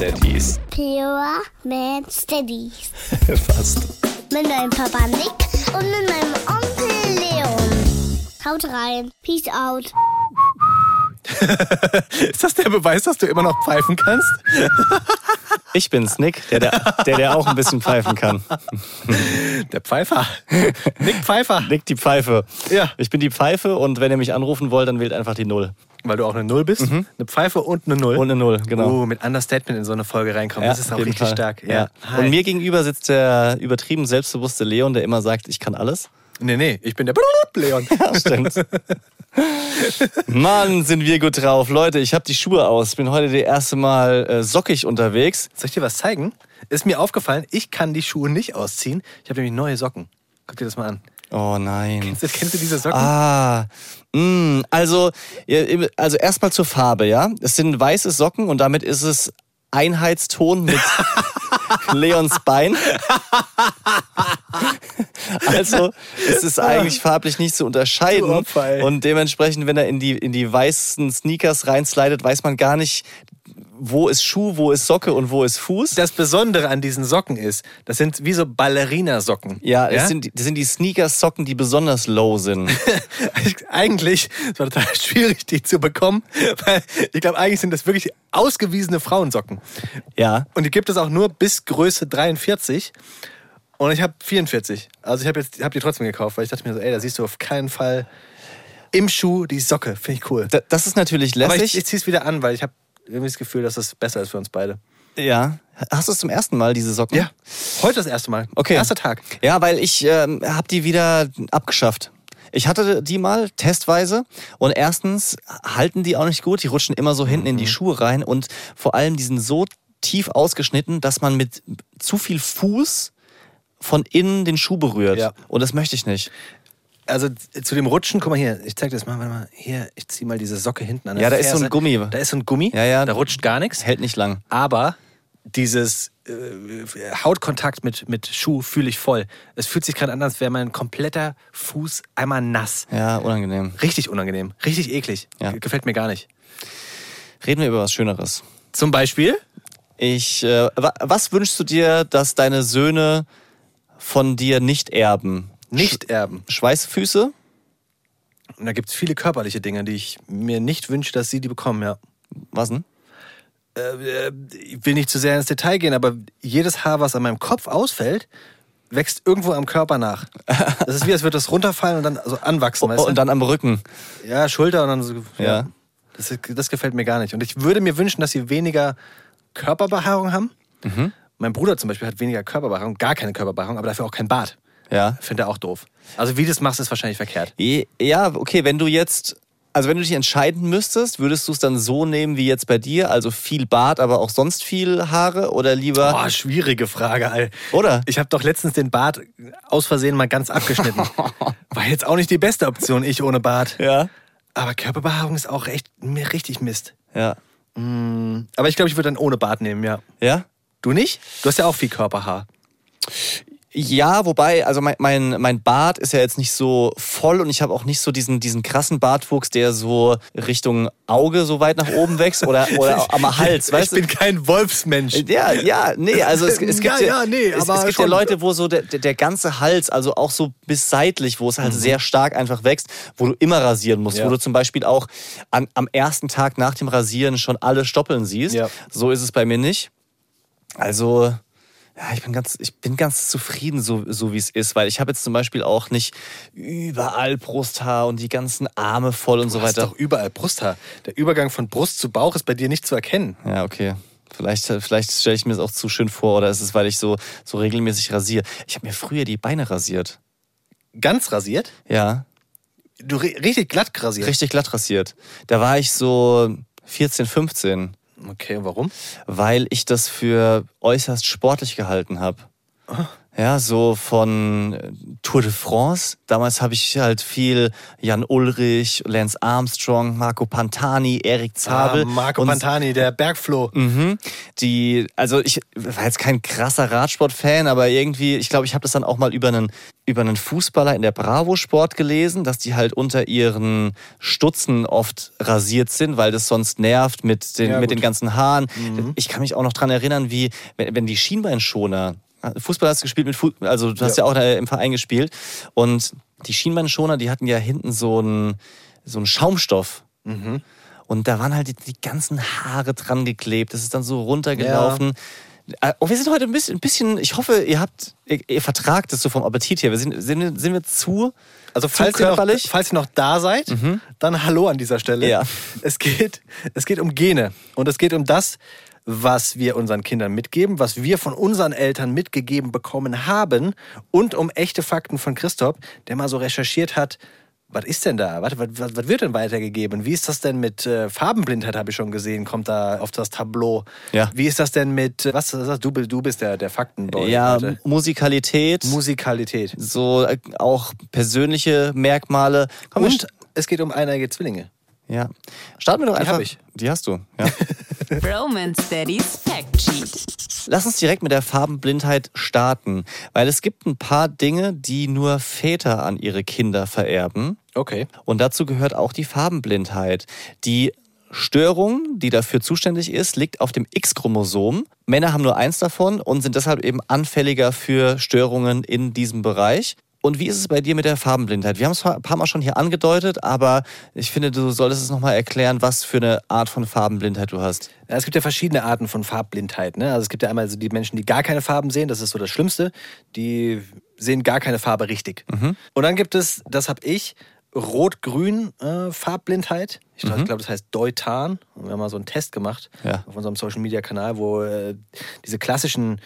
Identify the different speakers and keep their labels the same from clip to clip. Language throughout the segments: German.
Speaker 1: Steadies.
Speaker 2: Pure Man Steadies.
Speaker 1: Fast.
Speaker 2: Mit meinem Papa Nick und mit meinem Onkel Leon. Haut rein. Peace out.
Speaker 1: Ist das der Beweis, dass du immer noch pfeifen kannst?
Speaker 3: Ich bin's, Nick, der der, der, der auch ein bisschen pfeifen kann.
Speaker 1: Der Pfeifer. Nick Pfeifer.
Speaker 3: Nick die Pfeife.
Speaker 1: Ja.
Speaker 3: Ich bin die Pfeife und wenn ihr mich anrufen wollt, dann wählt einfach die Null.
Speaker 1: Weil du auch eine Null bist. Eine Pfeife und eine Null.
Speaker 3: Und eine Null, genau.
Speaker 1: Oh, mit Understatement in so eine Folge reinkommen. das ist auch richtig
Speaker 3: Fall.
Speaker 1: stark.
Speaker 3: Ja.
Speaker 1: Hi.
Speaker 3: Und mir gegenüber sitzt der übertrieben selbstbewusste Leon, der immer sagt, ich kann alles.
Speaker 1: Nee, nee, ich bin der Leon.
Speaker 3: Ja, stimmt. Mann, sind wir gut drauf. Leute, ich habe die Schuhe aus. Bin heute das erste Mal äh, sockig unterwegs.
Speaker 1: Soll ich dir was zeigen? Ist mir aufgefallen, ich kann die Schuhe nicht ausziehen. Ich habe nämlich neue Socken. Guck dir das mal an.
Speaker 3: Oh nein.
Speaker 1: Kennst du, kennst du diese Socken?
Speaker 3: Ah, mh, also, ihr- also erstmal zur Farbe, ja. Es sind weiße Socken und damit ist es Einheitston mit Leons Bein. Also, es ist eigentlich farblich nicht zu unterscheiden. Und dementsprechend, wenn er in die, in die weißen Sneakers reinslidet, weiß man gar nicht, wo ist Schuh, wo ist Socke und wo ist Fuß.
Speaker 1: Das Besondere an diesen Socken ist, das sind wie so Ballerina-Socken.
Speaker 3: Ja, Das, sind, die- das sind die Sneakers-Socken, die besonders low sind.
Speaker 1: eigentlich es war total schwierig, die zu bekommen, weil ich glaube, eigentlich sind das wirklich ausgewiesene Frauensocken.
Speaker 3: Ja.
Speaker 1: Und die gibt es auch nur bis Größe 43. Und ich habe 44. Also ich habe jetzt hab die trotzdem gekauft, weil ich dachte mir so, ey, da siehst du auf keinen Fall im Schuh die Socke. Finde ich cool.
Speaker 3: Da- Das ist natürlich
Speaker 1: Aber
Speaker 3: lässig.
Speaker 1: ich, ich ziehe es wieder an, weil ich habe irgendwie das Gefühl, dass es besser ist für uns beide.
Speaker 3: Ja. Hast du es zum ersten Mal, diese Socken?
Speaker 1: Ja. Heute das erste Mal.
Speaker 3: Okay.
Speaker 1: Erster Tag.
Speaker 3: Ja, weil ich ähm, habe die wieder abgeschafft. Ich hatte die mal testweise und erstens halten die auch nicht gut. Die rutschen immer so hinten in die Schuhe rein und vor allem die sind so tief ausgeschnitten, dass man mit zu viel Fuß von innen den Schuh berührt.
Speaker 1: Ja.
Speaker 3: Und das möchte ich nicht.
Speaker 1: Also zu dem Rutschen, guck mal hier, ich zeig dir das mal, warte mal. Hier, ich zieh mal diese Socke hinten an
Speaker 3: Ja, da ist so ein
Speaker 1: Ferse.
Speaker 3: Gummi.
Speaker 1: Da ist so ein Gummi.
Speaker 3: Ja, ja.
Speaker 1: Da rutscht gar nichts.
Speaker 3: Hält nicht lang.
Speaker 1: Aber dieses äh, Hautkontakt mit, mit Schuh fühle ich voll. Es fühlt sich gerade an, als wäre mein kompletter Fuß einmal nass.
Speaker 3: Ja, unangenehm.
Speaker 1: Richtig unangenehm, richtig eklig.
Speaker 3: Ja.
Speaker 1: Gefällt mir gar nicht.
Speaker 3: Reden wir über was Schöneres.
Speaker 1: Zum Beispiel,
Speaker 3: Ich, äh, wa- was wünschst du dir, dass deine Söhne von dir nicht erben?
Speaker 1: Nicht erben.
Speaker 3: Schweißfüße?
Speaker 1: Und da gibt es viele körperliche Dinge, die ich mir nicht wünsche, dass sie die bekommen, ja.
Speaker 3: Was denn?
Speaker 1: Äh, äh, ich will nicht zu sehr ins Detail gehen, aber jedes Haar, was an meinem Kopf ausfällt, wächst irgendwo am Körper nach. Das ist wie, als würde das runterfallen und dann so anwachsen, weißt
Speaker 3: Oh,
Speaker 1: du?
Speaker 3: und dann am Rücken.
Speaker 1: Ja, Schulter und dann so.
Speaker 3: Ja.
Speaker 1: Das, das gefällt mir gar nicht. Und ich würde mir wünschen, dass sie weniger Körperbehaarung haben.
Speaker 3: Mhm.
Speaker 1: Mein Bruder zum Beispiel hat weniger Körperbehaarung, gar keine Körperbehaarung, aber dafür auch kein Bart.
Speaker 3: Ja.
Speaker 1: Finde er auch doof. Also wie du das machst, ist wahrscheinlich verkehrt.
Speaker 3: Ja, okay, wenn du jetzt, also wenn du dich entscheiden müsstest, würdest du es dann so nehmen wie jetzt bei dir, also viel Bart, aber auch sonst viel Haare oder lieber,
Speaker 1: Boah, schwierige Frage, Alter.
Speaker 3: oder?
Speaker 1: Ich habe doch letztens den Bart aus Versehen mal ganz abgeschnitten. War jetzt auch nicht die beste Option, ich ohne Bart.
Speaker 3: Ja.
Speaker 1: Aber Körperbehaarung ist auch echt mir richtig Mist.
Speaker 3: Ja.
Speaker 1: Aber ich glaube, ich würde dann ohne Bart nehmen, ja.
Speaker 3: Ja?
Speaker 1: Du nicht? Du hast ja auch viel Körperhaar.
Speaker 3: Ja, wobei, also mein, mein, mein Bart ist ja jetzt nicht so voll und ich habe auch nicht so diesen, diesen krassen Bartwuchs, der so Richtung Auge so weit nach oben wächst oder, oder am Hals, weißt
Speaker 1: ich bin kein Wolfsmensch.
Speaker 3: du? Ja, ja, nee, also es, es gibt
Speaker 1: Ja, ja, nee,
Speaker 3: es, es gibt ja. Leute, wo so der, der der ganze Hals, also auch so bis seitlich, wo es halt
Speaker 1: Mhm.
Speaker 3: sehr stark einfach wächst, wo du immer rasieren musst,
Speaker 1: Ja.
Speaker 3: wo du zum Beispiel auch an, am ersten Tag nach dem Rasieren schon alle Stoppeln siehst.
Speaker 1: Ja.
Speaker 3: So ist es bei mir nicht. Also, ja, ich bin ganz, ich bin ganz zufrieden, so, so wie es ist, weil ich habe jetzt zum Beispiel auch nicht überall Brusthaar und die ganzen Arme voll und so
Speaker 1: Du hast
Speaker 3: weiter.
Speaker 1: doch überall Brusthaar. Der Übergang von Brust zu Bauch ist bei dir nicht zu erkennen.
Speaker 3: Ja, okay. Vielleicht, vielleicht stelle ich mir das auch zu schön vor oder ist es, weil ich so, so regelmäßig rasiere. Ich habe mir früher die Beine rasiert.
Speaker 1: Ganz rasiert?
Speaker 3: Ja,
Speaker 1: Du ri- richtig glatt rasiert.
Speaker 3: richtig glatt rasiert. Da war ich so 14, 15,
Speaker 1: Okay, warum?
Speaker 3: weil ich das für äußerst sportlich gehalten habe. Ja, so von äh, Tour de France. Damals habe ich halt viel Jan Ulrich, Lance Armstrong, Marco Pantani, Erik Zabel.
Speaker 1: Ah, Marco Pantani, der Bergfloh.
Speaker 3: Mhm. Die, also ich war jetzt kein krasser Radsport-Fan, aber irgendwie, ich glaube, ich habe das dann auch mal über einen, über einen Fußballer in der Bravo Sport gelesen, dass die halt unter ihren Stutzen oft rasiert sind, weil das sonst nervt mit den,
Speaker 1: Ja,
Speaker 3: mit den ganzen Haaren. Ich kann mich auch noch dran erinnern, wie wenn, wenn die Schienbeinschoner Fußball hast du gespielt mit Fu also du hast ja,
Speaker 1: Ja.
Speaker 3: auch im Verein gespielt und die Schienbeinschoner, die hatten ja hinten so einen so einen Schaumstoff. Und da waren halt die, die ganzen Haare dran geklebt. Das ist dann so runtergelaufen. Äh, Und wir sind heute ein bisschen, ein bisschen ich hoffe, ihr habt, ihr, ihr vertragt es so vom Appetit her. Wir sind, sind, wir- sind wir zu,
Speaker 1: Also falls ihr, noch?
Speaker 3: Mhm.
Speaker 1: falls ihr noch da seid, dann hallo an dieser Stelle.
Speaker 3: Ja.
Speaker 1: Es, geht, es geht um Gene und es geht um das, was wir unseren Kindern mitgeben, was wir von unseren Eltern mitgegeben bekommen haben und um echte Fakten von Christoph, der mal so recherchiert hat, was ist denn da? Was, was, was wird denn weitergegeben? Wie ist das denn mit äh, Farbenblindheit, habe ich schon gesehen, kommt da auf das Tableau.
Speaker 3: Ja.
Speaker 1: Wie ist das denn mit, äh, was, was du, du bist der, der Faktenboy
Speaker 3: ja,
Speaker 1: heute.
Speaker 3: Musikalität,
Speaker 1: Musikalität.
Speaker 3: so äh, auch persönliche Merkmale. Komm,
Speaker 1: Und es geht um eineige Zwillinge.
Speaker 3: Ja. Starten wir doch
Speaker 1: Die
Speaker 3: einfach.
Speaker 1: hab ich.
Speaker 3: Die hast du, ja.
Speaker 4: Roman Steadies Fact Sheet.
Speaker 3: Lass uns direkt mit der Farbenblindheit starten, weil es gibt ein paar Dinge, die nur Väter an ihre Kinder vererben.
Speaker 1: Okay.
Speaker 3: Und dazu gehört auch die Farbenblindheit. Die Störung, die dafür zuständig ist, liegt auf dem X-Chromosom. Männer haben nur eins davon und sind deshalb eben anfälliger für Störungen in diesem Bereich. Und wie ist es bei dir mit der Farbenblindheit? Wir haben es ein paar Mal schon hier angedeutet, aber ich finde, du solltest es nochmal erklären, was für eine Art von Farbenblindheit du hast.
Speaker 1: Ja, es gibt ja verschiedene Arten von Farbblindheit. Ne? Also es gibt ja einmal so die Menschen, die gar keine Farben sehen, das ist so das Schlimmste. Die sehen gar keine Farbe richtig. Und dann gibt es, das habe ich, Rot-Grün äh, Farbblindheit. Ich glaube, das heißt Deutan. Wir haben mal so einen Test gemacht
Speaker 3: Ja.
Speaker 1: auf unserem Social Media Kanal, wo äh, diese klassischen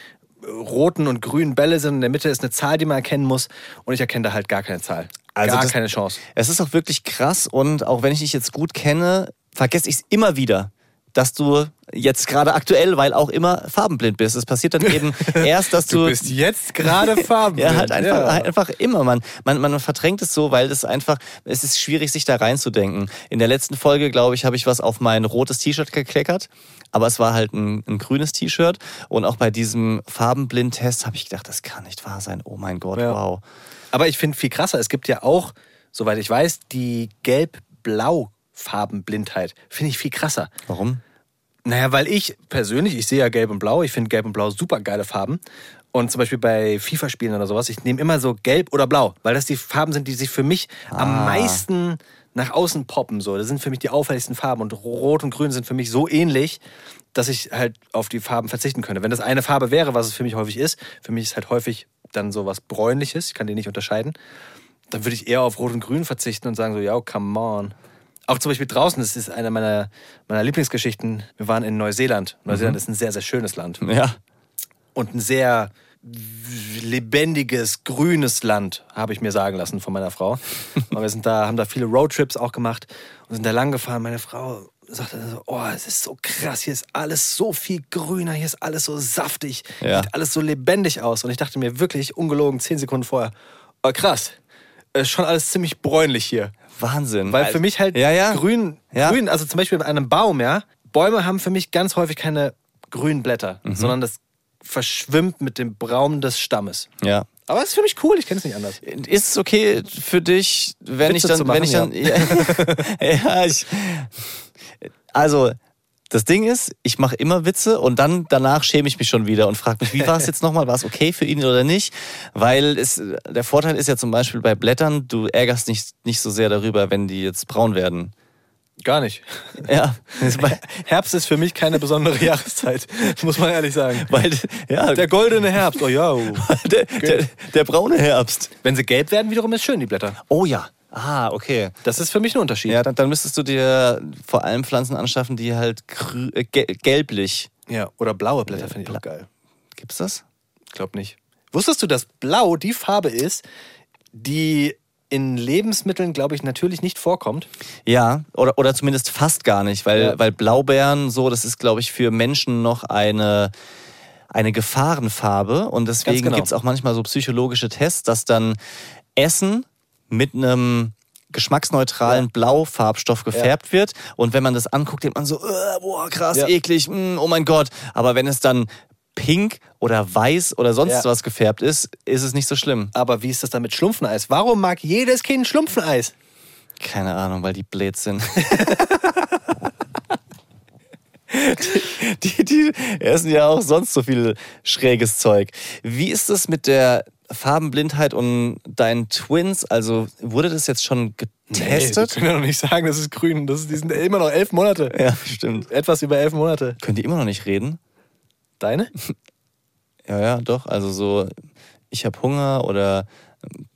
Speaker 1: roten und grünen Bälle sind. In der Mitte ist eine Zahl, die man erkennen muss. Und ich erkenne da halt gar keine Zahl.
Speaker 3: Also
Speaker 1: gar
Speaker 3: das-
Speaker 1: keine Chance.
Speaker 3: Es ist auch wirklich krass und auch wenn ich dich jetzt gut kenne, vergesse ich es immer wieder, dass du jetzt gerade aktuell, weil auch immer farbenblind bist. Es passiert dann eben erst, dass du,
Speaker 1: Du bist jetzt gerade farbenblind.
Speaker 3: ja, halt einfach,
Speaker 1: Ja.
Speaker 3: halt einfach immer. Man, man, man verdrängt es so, weil es einfach, es ist schwierig, sich da reinzudenken. In der letzten Folge, glaube ich, habe ich was auf mein rotes T-Shirt gekleckert, aber es war halt ein, ein grünes T-Shirt. Und auch bei diesem Farbenblind-Test habe ich gedacht, das kann nicht wahr sein. Oh mein Gott,
Speaker 1: Ja.
Speaker 3: wow.
Speaker 1: Aber ich finde viel krasser, es gibt ja auch, soweit ich weiß, die Gelb-Blau-Farbenblindheit. Finde ich viel krasser.
Speaker 3: Warum?
Speaker 1: Naja, weil ich persönlich, ich sehe ja Gelb und Blau, ich finde Gelb und Blau super geile Farben. Und zum Beispiel bei FIFA-Spielen oder sowas, ich nehme immer so Gelb oder Blau, weil das die Farben sind, die sich für mich am meisten nach außen poppen. So. Das sind für mich die auffälligsten Farben. Und Rot und Grün sind für mich so ähnlich, dass ich halt auf die Farben verzichten könnte. Wenn das eine Farbe wäre, was es für mich häufig ist, für mich ist halt häufig dann so was Bräunliches, ich kann die nicht unterscheiden, dann würde ich eher auf Rot und Grün verzichten und sagen so, ja, come on. Auch zum Beispiel draußen, das ist eine meiner, meiner Lieblingsgeschichten. Wir waren in Neuseeland. Neuseeland ist ein sehr, sehr schönes Land.
Speaker 3: Ja.
Speaker 1: Und ein sehr lebendiges, grünes Land, habe ich mir sagen lassen von meiner Frau. Und wir sind da, haben da viele Roadtrips auch gemacht und sind da lang gefahren. Meine Frau sagte so, oh, es ist so krass, hier ist alles so viel grüner, hier ist alles so saftig,
Speaker 3: Ja.
Speaker 1: sieht alles so lebendig aus. Und ich dachte mir wirklich, ungelogen, zehn Sekunden vorher, oh krass, ist schon alles ziemlich bräunlich hier.
Speaker 3: Wahnsinn.
Speaker 1: Weil für mich halt
Speaker 3: ja, ja.
Speaker 1: grün,
Speaker 3: Ja.
Speaker 1: grün, also zum Beispiel bei einem Baum, ja, Bäume haben für mich ganz häufig keine grünen Blätter,
Speaker 3: Mhm.
Speaker 1: sondern das verschwimmt mit dem Braun des Stammes.
Speaker 3: Ja.
Speaker 1: Aber es ist für mich cool, ich kenne es nicht anders.
Speaker 3: Ist es okay für dich, wenn
Speaker 1: Witze
Speaker 3: ich dann,
Speaker 1: machen,
Speaker 3: wenn ich dann, ja, ja ich, also das Ding ist, ich mache immer Witze und dann danach schäme ich mich schon wieder und frage mich, wie war es jetzt nochmal? War es okay für ihn oder nicht? Weil es, der Vorteil ist ja zum Beispiel bei Blättern, du ärgerst nicht, nicht so sehr darüber, wenn die jetzt braun werden.
Speaker 1: Gar nicht.
Speaker 3: Ja,
Speaker 1: Herbst ist für mich keine besondere Jahreszeit, muss man ehrlich sagen.
Speaker 3: weil ja,
Speaker 1: Der goldene Herbst, oh ja.
Speaker 3: der, der, der braune Herbst.
Speaker 1: Wenn sie gelb werden, wiederum ist schön, die Blätter.
Speaker 3: Oh ja. Ah, okay.
Speaker 1: Das ist für mich ein Unterschied.
Speaker 3: Ja, dann, dann müsstest du dir vor allem Pflanzen anschaffen, die halt grü äh, gel gelblich.
Speaker 1: Ja, oder blaue Blätter finde ich auch geil.
Speaker 3: Gibt's das?
Speaker 1: Ich glaube nicht. Wusstest du, dass Blau die Farbe ist, die in Lebensmitteln, glaube ich, natürlich nicht vorkommt?
Speaker 3: Ja, oder, oder zumindest fast gar nicht, weil,
Speaker 1: Ja.
Speaker 3: weil Blaubeeren so, das ist, glaube ich, für Menschen noch eine, eine Gefahrenfarbe. Und deswegen
Speaker 1: genau.
Speaker 3: gibt's auch manchmal so psychologische Tests, dass dann Essen mit einem geschmacksneutralen Blaufarbstoff gefärbt wird. Und wenn man das anguckt, denkt man so, äh, boah, krass,
Speaker 1: Ja.
Speaker 3: eklig, mm, oh mein Gott. Aber wenn es dann pink oder weiß oder sonst
Speaker 1: Ja.
Speaker 3: was gefärbt ist, ist es nicht so schlimm.
Speaker 1: Aber wie ist das dann mit Schlumpfeneis? Warum mag jedes Kind Schlumpfeneis?
Speaker 3: Keine Ahnung, weil die blöd sind. die, die essen ja auch sonst so viel schräges Zeug. Wie ist es mit der Farbenblindheit und deinen Twins? Also wurde das jetzt schon getestet?
Speaker 1: Nee, können ja noch nicht sagen, das ist grün. Das ist, die sind immer noch elf Monate.
Speaker 3: ja, stimmt.
Speaker 1: Etwas über elf Monate.
Speaker 3: Können die immer noch nicht reden?
Speaker 1: Deine?
Speaker 3: Ja, ja, doch. Also so, ich habe Hunger oder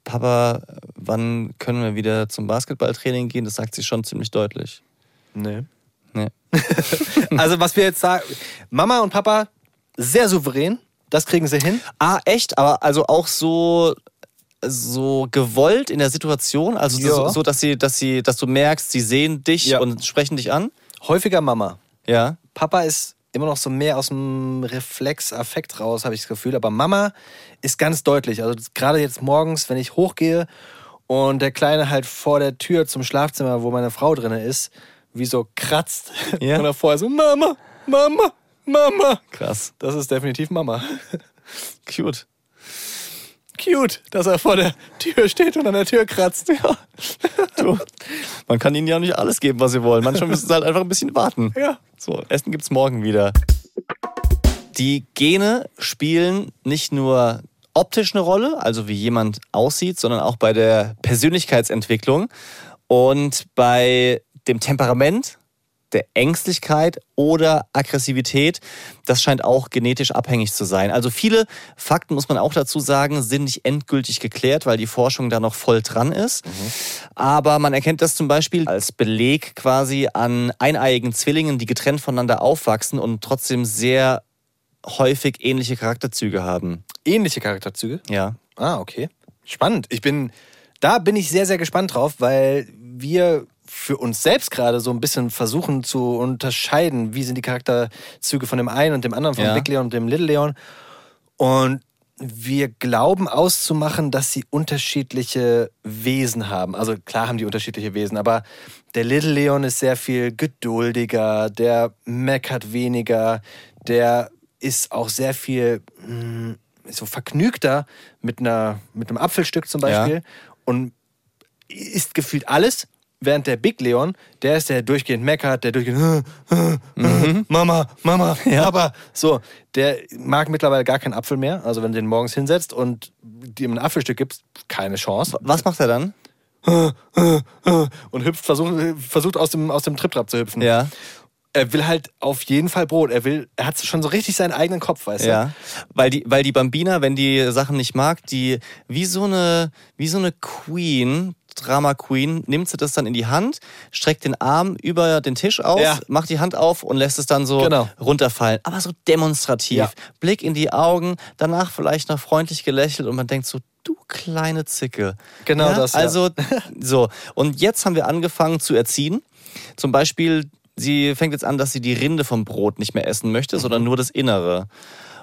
Speaker 3: Papa, wann können wir wieder zum Basketballtraining gehen? Das sagt sie schon ziemlich deutlich.
Speaker 1: Nee.
Speaker 3: Nee.
Speaker 1: Also, was wir jetzt sagen, Mama und Papa sehr souverän. Das kriegen sie hin.
Speaker 3: Ah, echt? Aber also auch so so gewollt in der Situation, also
Speaker 1: Ja.
Speaker 3: so, so, dass sie, dass sie, dass du merkst, sie sehen dich
Speaker 1: Ja.
Speaker 3: und sprechen dich an.
Speaker 1: Häufiger Mama.
Speaker 3: Ja.
Speaker 1: Papa ist immer noch so mehr aus dem Reflex, Affekt raus, habe ich das Gefühl. Aber Mama ist ganz deutlich. Also gerade jetzt morgens, wenn ich hochgehe und der Kleine halt vor der Tür zum Schlafzimmer, wo meine Frau drin ist, wie so kratzt.
Speaker 3: Ja.
Speaker 1: Und davor so, Mama, Mama, Mama.
Speaker 3: Krass.
Speaker 1: Das ist definitiv Mama.
Speaker 3: Cute.
Speaker 1: Cute, dass er vor der Tür steht und an der Tür kratzt. Ja.
Speaker 3: Du, man kann ihnen ja nicht alles geben, was sie wollen. Manchmal müssen sie halt einfach ein bisschen warten.
Speaker 1: Ja.
Speaker 3: So, Essen gibt's morgen wieder. Die Gene spielen nicht nur optisch eine Rolle, also wie jemand aussieht, sondern auch bei der Persönlichkeitsentwicklung und bei dem Temperament, der Ängstlichkeit oder Aggressivität. Das scheint auch genetisch abhängig zu sein. Also viele Fakten, muss man auch dazu sagen, sind nicht endgültig geklärt, weil die Forschung da noch voll dran ist. Aber man erkennt das zum Beispiel als Beleg quasi an eineiigen Zwillingen, die getrennt voneinander aufwachsen und trotzdem sehr häufig ähnliche Charakterzüge haben.
Speaker 1: Ähnliche Charakterzüge.
Speaker 3: Ja.
Speaker 1: Ah, okay. Spannend. Ich bin, da bin ich sehr, sehr gespannt drauf, weil wir für uns selbst gerade so ein bisschen versuchen zu unterscheiden, wie sind die Charakterzüge von dem einen und dem anderen, von
Speaker 3: Ja.
Speaker 1: Big Leon und dem Little Leon. Und wir glauben auszumachen, dass sie unterschiedliche Wesen haben. Also klar haben die unterschiedliche Wesen, aber der Little Leon ist sehr viel geduldiger, der meckert weniger, der ist auch sehr viel mh, so vergnügter mit, einer, mit einem Apfelstück zum Beispiel
Speaker 3: Ja.
Speaker 1: und isst gefühlt alles. Während der Big Leon, der ist der durchgehend meckert, der durchgehend Mama, Mama, Papa. So, der mag mittlerweile gar keinen Apfel mehr. Also wenn du den morgens hinsetzt und ihm ein Apfelstück gibst, keine Chance.
Speaker 3: Was macht er dann?
Speaker 1: Und hüpft, versucht, versucht aus dem, aus dem Triptrap zu hüpfen.
Speaker 3: Ja.
Speaker 1: Er will halt auf jeden Fall Brot. Er will, er hat schon so richtig seinen eigenen Kopf, weißt du?
Speaker 3: Ja, weil die, weil die Bambina, wenn die Sachen nicht mag, die wie so eine, wie so eine Queen, Drama Queen, nimmt sie das dann in die Hand, streckt den Arm über den Tisch aus,
Speaker 1: Ja.
Speaker 3: macht die Hand auf und lässt es dann so
Speaker 1: Genau.
Speaker 3: runterfallen. Aber so demonstrativ.
Speaker 1: Ja.
Speaker 3: Blick in die Augen, danach vielleicht noch freundlich gelächelt und man denkt so, du kleine Zicke.
Speaker 1: Genau das, ja.
Speaker 3: Also, so. Und jetzt haben wir angefangen zu erziehen. Zum Beispiel, sie fängt jetzt an, dass sie die Rinde vom Brot nicht mehr essen möchte,
Speaker 1: Mhm.
Speaker 3: sondern nur das Innere.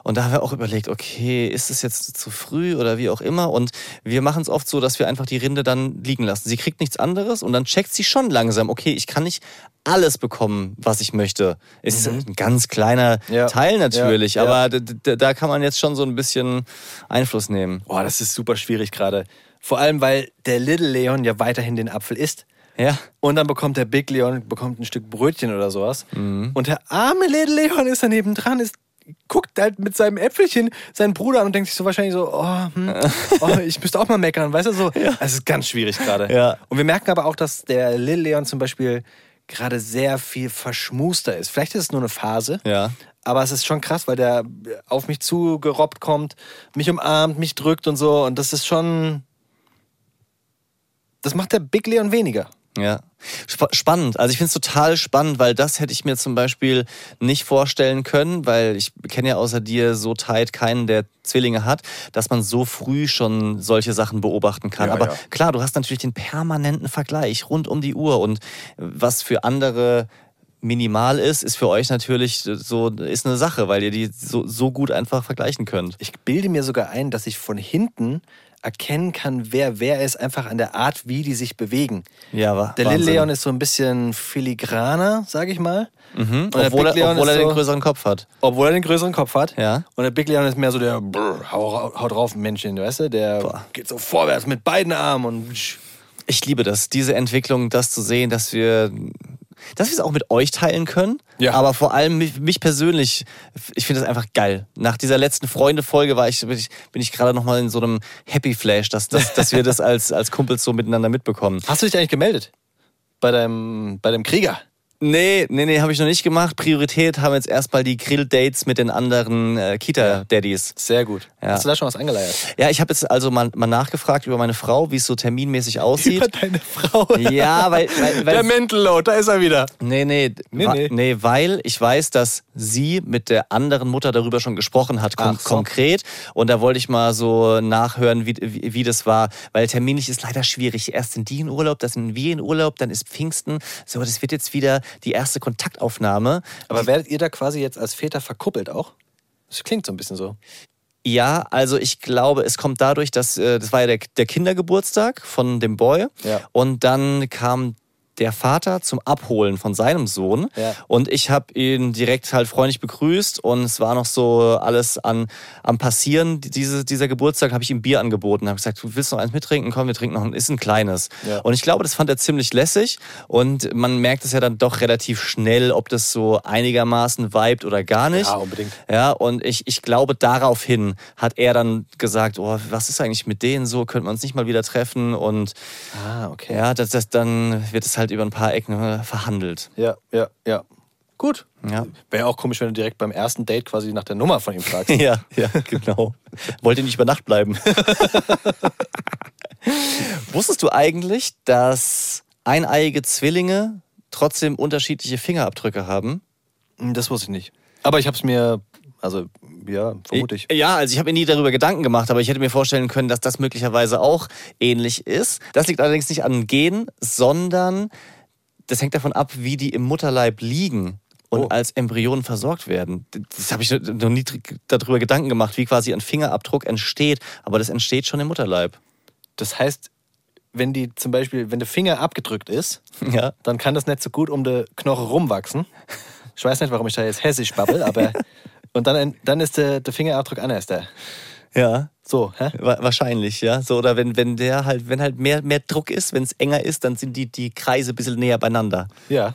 Speaker 3: Und da haben wir auch überlegt, okay, ist es jetzt zu früh oder wie auch immer? Und wir machen es oft so, dass wir einfach die Rinde dann liegen lassen. Sie kriegt nichts anderes und dann checkt sie schon langsam, okay, ich kann nicht alles bekommen, was ich möchte. Ist ein ganz kleiner
Speaker 1: Mhm. Ja.
Speaker 3: Teil natürlich,
Speaker 1: Ja, ja.
Speaker 3: aber d- da kann man jetzt schon so ein bisschen Einfluss nehmen.
Speaker 1: Boah, das ist super schwierig gerade. Vor allem, weil der Little Leon ja weiterhin den Apfel isst.
Speaker 3: Ja.
Speaker 1: Und dann bekommt der Big Leon bekommt ein Stück Brötchen oder sowas.
Speaker 3: Mhm.
Speaker 1: Und der arme Little Leon ist daneben dran, ist, guckt halt mit seinem Äpfelchen seinen Bruder an und denkt sich so wahrscheinlich so, oh, hm, oh ich müsste auch mal meckern, weißt du so. Es ist ganz schwierig gerade.
Speaker 3: Ja.
Speaker 1: Und wir merken aber auch, dass der Little Leon zum Beispiel gerade sehr viel verschmuster ist. Vielleicht ist es nur eine Phase.
Speaker 3: Ja.
Speaker 1: Aber es ist schon krass, weil der auf mich zugerobbt kommt, mich umarmt, mich drückt und so. Und das ist schon. Das macht der Big Leon weniger.
Speaker 3: Ja. Sp spannend. Also ich finde es total spannend, weil das hätte ich mir zum Beispiel nicht vorstellen können, weil ich kenne ja außer dir so tight keinen, der Zwillinge hat, dass man so früh schon solche Sachen beobachten kann.
Speaker 1: Ja,
Speaker 3: Aber
Speaker 1: ja.
Speaker 3: klar, du hast natürlich den permanenten Vergleich rund um die Uhr und was für andere minimal ist, ist für euch natürlich so ist eine Sache, weil ihr die so, so gut einfach vergleichen könnt.
Speaker 1: Ich bilde mir sogar ein, dass ich von hinten erkennen kann, wer wer ist, einfach an der Art, wie die sich bewegen.
Speaker 3: Ja, wa
Speaker 1: Der
Speaker 3: Wahnsinn.
Speaker 1: Lil Leon ist so ein bisschen filigraner, sag ich mal.
Speaker 3: Mhm. Obwohl, er, obwohl er den
Speaker 1: so-
Speaker 3: größeren Kopf hat.
Speaker 1: Obwohl er den größeren Kopf hat.
Speaker 3: Ja.
Speaker 1: Und der Big Leon ist mehr so der brr, hau, haut drauf Männchen, weißt du? Der
Speaker 3: Boah.
Speaker 1: geht so vorwärts mit beiden Armen und
Speaker 3: Ich liebe das, diese Entwicklung, das zu sehen, dass wir, dass wir es auch mit euch teilen können.
Speaker 1: Ja.
Speaker 3: Aber vor allem mich, mich persönlich, ich finde das einfach geil. Nach dieser letzten Freunde-Folge war ich, bin ich, bin ich gerade nochmal in so einem Happy Flash, dass, dass, dass wir das als, als Kumpels so miteinander mitbekommen.
Speaker 1: Hast du dich eigentlich gemeldet? Bei deinem, bei dem Krieger?
Speaker 3: Nee, nee, nee, habe ich noch nicht gemacht. Priorität haben jetzt erstmal die Grill-Dates mit den anderen äh, Kita-Daddies.
Speaker 1: Sehr gut.
Speaker 3: Ja.
Speaker 1: Hast du da schon was angeleiert?
Speaker 3: Ja, ich habe jetzt also mal, mal nachgefragt über meine Frau, wie es so terminmäßig aussieht.
Speaker 1: deine Frau.
Speaker 3: Ja, weil, weil, weil
Speaker 1: Der Mental Load, da ist er wieder.
Speaker 3: Nee, nee,
Speaker 1: Nee, nee.
Speaker 3: nee, weil ich weiß, dass sie mit der anderen Mutter darüber schon gesprochen hat, kon
Speaker 1: Ach so.
Speaker 3: konkret. Und da wollte ich mal so nachhören, wie, wie, wie das war. Weil terminlich ist leider schwierig. Erst sind die in Urlaub, dann sind wir in Urlaub, dann ist Pfingsten. So, das wird jetzt wieder die erste Kontaktaufnahme.
Speaker 1: Aber werdet ihr da quasi jetzt als Väter verkuppelt auch? Das klingt so ein bisschen so.
Speaker 3: Ja, also ich glaube, es kommt dadurch, dass äh, das war ja der, der Kindergeburtstag von dem Boy.
Speaker 1: Ja.
Speaker 3: Und dann kam der Vater zum Abholen von seinem Sohn.
Speaker 1: Ja.
Speaker 3: Und ich habe ihn direkt halt freundlich begrüßt und es war noch so alles an, am Passieren. Diese, dieser Geburtstag habe ich ihm Bier angeboten. Habe gesagt, du willst noch eins mittrinken? Komm, wir trinken noch ein, ist ein kleines.
Speaker 1: Ja.
Speaker 3: Und ich glaube, das fand er ziemlich lässig und man merkt es ja dann doch relativ schnell, ob das so einigermaßen vibet oder gar nicht.
Speaker 1: Ja, unbedingt.
Speaker 3: Ja, und ich, ich glaube, daraufhin hat er dann gesagt, oh, was ist eigentlich mit denen so? Könnten wir uns nicht mal wieder treffen? Und
Speaker 1: Ah, okay.
Speaker 3: ja, das, das, dann wird es halt über ein paar Ecken verhandelt.
Speaker 1: Ja, ja, ja. Gut.
Speaker 3: Ja.
Speaker 1: Wäre auch komisch, wenn du direkt beim ersten Date quasi nach der Nummer von ihm fragst.
Speaker 3: Ja, ja, genau. Wollte nicht über Nacht bleiben. Wusstest du eigentlich, dass eineiige Zwillinge trotzdem unterschiedliche Fingerabdrücke haben?
Speaker 1: Das wusste ich nicht. Aber ich habe es mir, also ja, vermute ich.
Speaker 3: Ja, also ich habe mir nie darüber Gedanken gemacht, aber ich hätte mir vorstellen können, dass das möglicherweise auch ähnlich ist. Das liegt allerdings nicht an Gen, sondern das hängt davon ab, wie die im Mutterleib liegen und
Speaker 1: Oh.
Speaker 3: als Embryonen versorgt werden. Das habe ich noch nie darüber Gedanken gemacht, wie quasi ein Fingerabdruck entsteht, aber das entsteht schon im Mutterleib.
Speaker 1: Das heißt, wenn die zum Beispiel, wenn der Finger abgedrückt ist,
Speaker 3: Ja.
Speaker 1: dann kann das nicht so gut um den Knochen rumwachsen. Ich weiß nicht, warum ich da jetzt hessisch babbel, aber und dann, dann ist der, der Fingerabdruck anders da.
Speaker 3: Ja.
Speaker 1: So, hä?
Speaker 3: Wa- Wahrscheinlich, ja. So, oder wenn, wenn der halt, wenn halt mehr, mehr Druck ist, wenn es enger ist, dann sind die, die Kreise ein bisschen näher beieinander.
Speaker 1: Ja.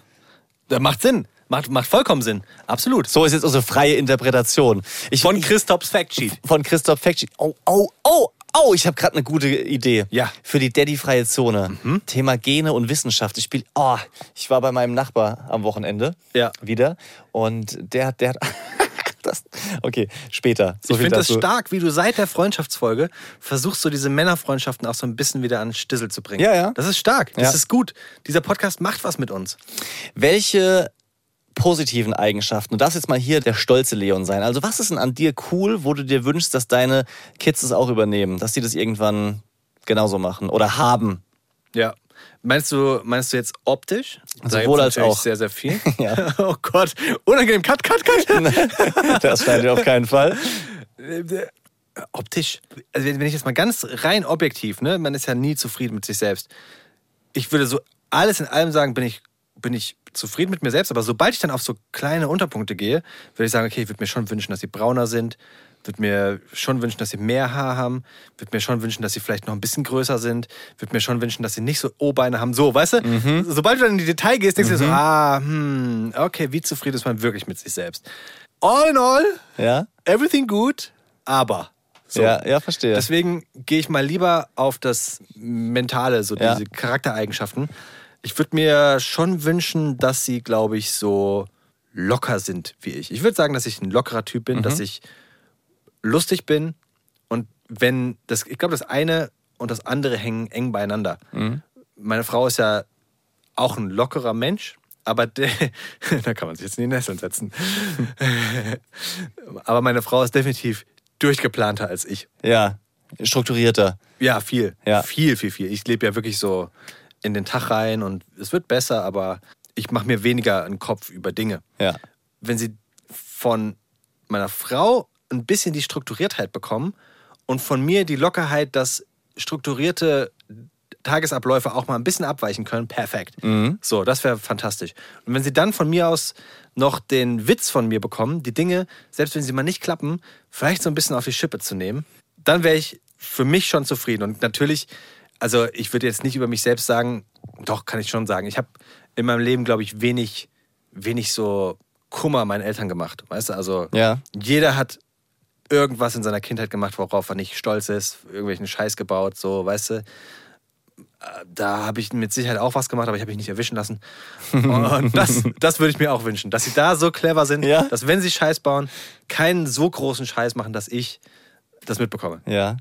Speaker 1: Das macht Sinn. Macht, macht vollkommen Sinn. Absolut.
Speaker 3: So ist jetzt unsere freie Interpretation. Ich,
Speaker 1: Von Christophs Factsheet.
Speaker 3: von Christoph Factsheet. Oh, oh, oh, oh, ich habe gerade eine gute Idee.
Speaker 1: Ja. Mhm.
Speaker 3: Für die Daddy-freie Zone. Thema Gene und Wissenschaft. Ich spiel, oh, ich war bei meinem Nachbar am Wochenende.
Speaker 1: Ja.
Speaker 3: Wieder. Und der hat, der hat, das, okay, später. So
Speaker 1: ich finde das stark, wie du seit der Freundschaftsfolge versuchst, so diese Männerfreundschaften auch so ein bisschen wieder an Stissel zu bringen.
Speaker 3: Ja, ja.
Speaker 1: Das ist stark. Das
Speaker 3: Ja.
Speaker 1: ist gut. Dieser Podcast macht was mit uns.
Speaker 3: Welche positiven Eigenschaften, du darfst jetzt mal hier der stolze Leon sein. Also was ist denn an dir cool, wo du dir wünschst, dass deine Kids es auch übernehmen, dass die das irgendwann genauso machen oder haben?
Speaker 1: Ja. Meinst du, meinst du jetzt optisch? Da
Speaker 3: Sowohl als auch.
Speaker 1: Sehr, sehr viel.
Speaker 3: Ja.
Speaker 1: Oh Gott. Unangenehm. Cut, cut, cut.
Speaker 3: Das schneidet auf keinen Fall.
Speaker 1: optisch. Also wenn wenn ich jetzt mal ganz rein objektiv, ne, man ist ja nie zufrieden mit sich selbst. Ich würde so alles in allem sagen, bin ich, bin ich zufrieden mit mir selbst, aber sobald ich dann auf so kleine Unterpunkte gehe, würde ich sagen, okay, ich würde mir schon wünschen, dass sie brauner sind, würde mir schon wünschen, dass sie mehr Haar haben, würde mir schon wünschen, dass sie vielleicht noch ein bisschen größer sind, würde mir schon wünschen, dass sie nicht so O-Beine haben. So, weißt du? Sobald du dann in die Detail gehst, denkst du dir so, ah, hm, okay, wie zufrieden ist man wirklich mit sich selbst? All in all,
Speaker 3: Ja?
Speaker 1: everything good, aber. So.
Speaker 3: Ja, ja, verstehe.
Speaker 1: Deswegen gehe ich mal lieber auf das Mentale, so
Speaker 3: Ja.
Speaker 1: diese Charaktereigenschaften. Ich würde mir schon wünschen, dass sie, glaube ich, so locker sind wie ich. Ich würde sagen, dass ich ein lockerer Typ bin, dass ich lustig bin und wenn das, ich glaube, das eine und das andere hängen eng beieinander. Meine Frau ist ja auch ein lockerer Mensch, aber der, da kann man sich jetzt in die Nesseln setzen. aber meine Frau ist definitiv durchgeplanter als ich.
Speaker 3: ja, strukturierter.
Speaker 1: Ja, viel.
Speaker 3: Ja.
Speaker 1: Viel, viel, viel. Ich lebe ja wirklich so in den Tag rein und es wird besser, aber ich mache mir weniger einen Kopf über Dinge.
Speaker 3: Ja.
Speaker 1: Wenn sie von meiner Frau ein bisschen die Strukturiertheit bekommen und von mir die Lockerheit, dass strukturierte Tagesabläufe auch mal ein bisschen abweichen können, perfekt. So, das wäre fantastisch. Und wenn sie dann von mir aus noch den Witz von mir bekommen, die Dinge, selbst wenn sie mal nicht klappen, vielleicht so ein bisschen auf die Schippe zu nehmen, dann wäre ich für mich schon zufrieden. Und natürlich, also ich würde jetzt nicht über mich selbst sagen, doch, kann ich schon sagen. Ich habe in meinem Leben, glaube ich, wenig, wenig so Kummer meinen Eltern gemacht. Weißt du, also
Speaker 3: Ja.
Speaker 1: jeder hat irgendwas in seiner Kindheit gemacht, worauf er nicht stolz ist, irgendwelchen Scheiß gebaut, so, weißt du. Äh, Da habe ich mit Sicherheit auch was gemacht, aber ich habe mich nicht erwischen lassen. Und das, das würde ich mir auch wünschen, dass sie da so clever sind,
Speaker 3: Ja.
Speaker 1: dass wenn sie Scheiß bauen, keinen so großen Scheiß machen, dass ich das mitbekomme.
Speaker 3: Ja.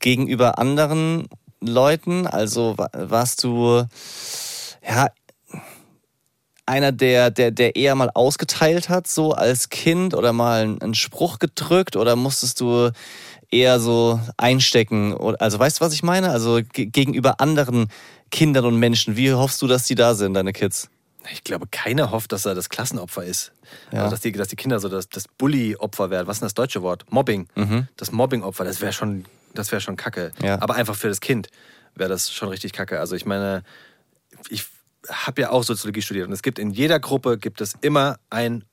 Speaker 3: Gegenüber anderen Leuten, also wa- warst du ja einer, der, der, der eher mal ausgeteilt hat, so als Kind oder mal einen, Spruch gedrückt oder musstest du eher so einstecken? Also weißt du, was ich meine? Also ge- gegenüber anderen Kindern und Menschen, wie hoffst du, dass die da sind, deine Kids?
Speaker 1: Ich glaube, keiner hofft, dass er das Klassenopfer ist.
Speaker 3: Ja.
Speaker 1: Also, dass, die, dass die Kinder so das, das Bully-Opfer werden. Was ist denn das deutsche Wort? Mobbing. Das Mobbing-Opfer, das wäre schon, das wär schon kacke.
Speaker 3: Mhm. Ja.
Speaker 1: Aber einfach für das Kind wäre das schon richtig kacke. Also ich meine, ich habe ja auch Soziologie studiert und es gibt in jeder Gruppe gibt es immer ein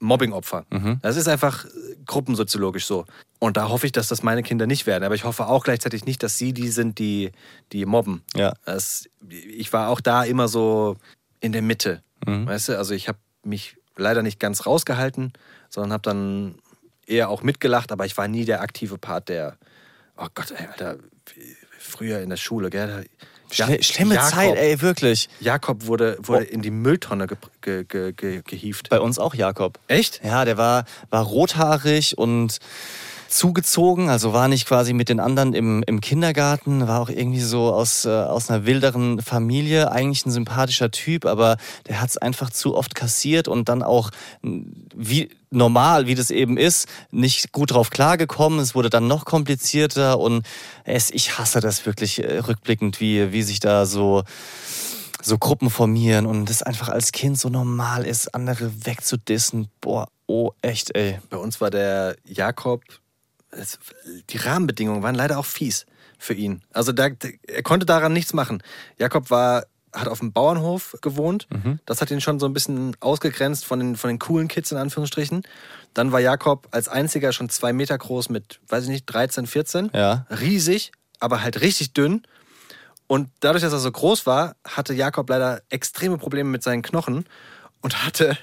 Speaker 1: Mobbing-Opfer.
Speaker 3: Mhm.
Speaker 1: Das ist einfach gruppensoziologisch so. Und da hoffe ich, dass das meine Kinder nicht werden. Aber ich hoffe auch gleichzeitig nicht, dass sie die sind, die, die mobben.
Speaker 3: Ja.
Speaker 1: Das, ich war auch da immer so in der Mitte.
Speaker 3: Mhm.
Speaker 1: Weißt du, also ich habe mich leider nicht ganz rausgehalten, sondern habe dann eher auch mitgelacht, aber ich war nie der aktive Part, der, oh Gott, ey, Alter, früher in der Schule, gell?
Speaker 3: Schle schlimme
Speaker 1: Jakob,
Speaker 3: Zeit, ey, wirklich.
Speaker 1: Jakob wurde, wurde
Speaker 3: Oh.
Speaker 1: in die Mülltonne ge ge ge gehievt.
Speaker 3: Bei uns auch Jakob.
Speaker 1: Echt?
Speaker 3: Ja, der war, war rothaarig und zugezogen, also war nicht quasi mit den anderen im, im Kindergarten, war auch irgendwie so aus, äh, aus einer wilderen Familie, eigentlich ein sympathischer Typ, aber der hat es einfach zu oft kassiert und dann auch wie normal, wie das eben ist, nicht gut drauf klargekommen. Es wurde dann noch komplizierter und es, ich hasse das wirklich äh, rückblickend, wie, wie sich da so so Gruppen formieren und das einfach als Kind so normal ist, andere wegzudissen. Boah, oh, echt, ey.
Speaker 1: Bei uns war der Jakob, es, die Rahmenbedingungen waren leider auch fies für ihn. Also da, er konnte daran nichts machen. Jakob war, hat auf dem Bauernhof gewohnt. Das hat ihn schon so ein bisschen ausgegrenzt von den, von den coolen Kids in Anführungsstrichen. Dann war Jakob als einziger schon zwei Meter groß mit, weiß ich nicht, 13, 14.
Speaker 3: Ja.
Speaker 1: Riesig, aber halt richtig dünn. Und dadurch, dass er so groß war, hatte Jakob leider extreme Probleme mit seinen Knochen und hatte,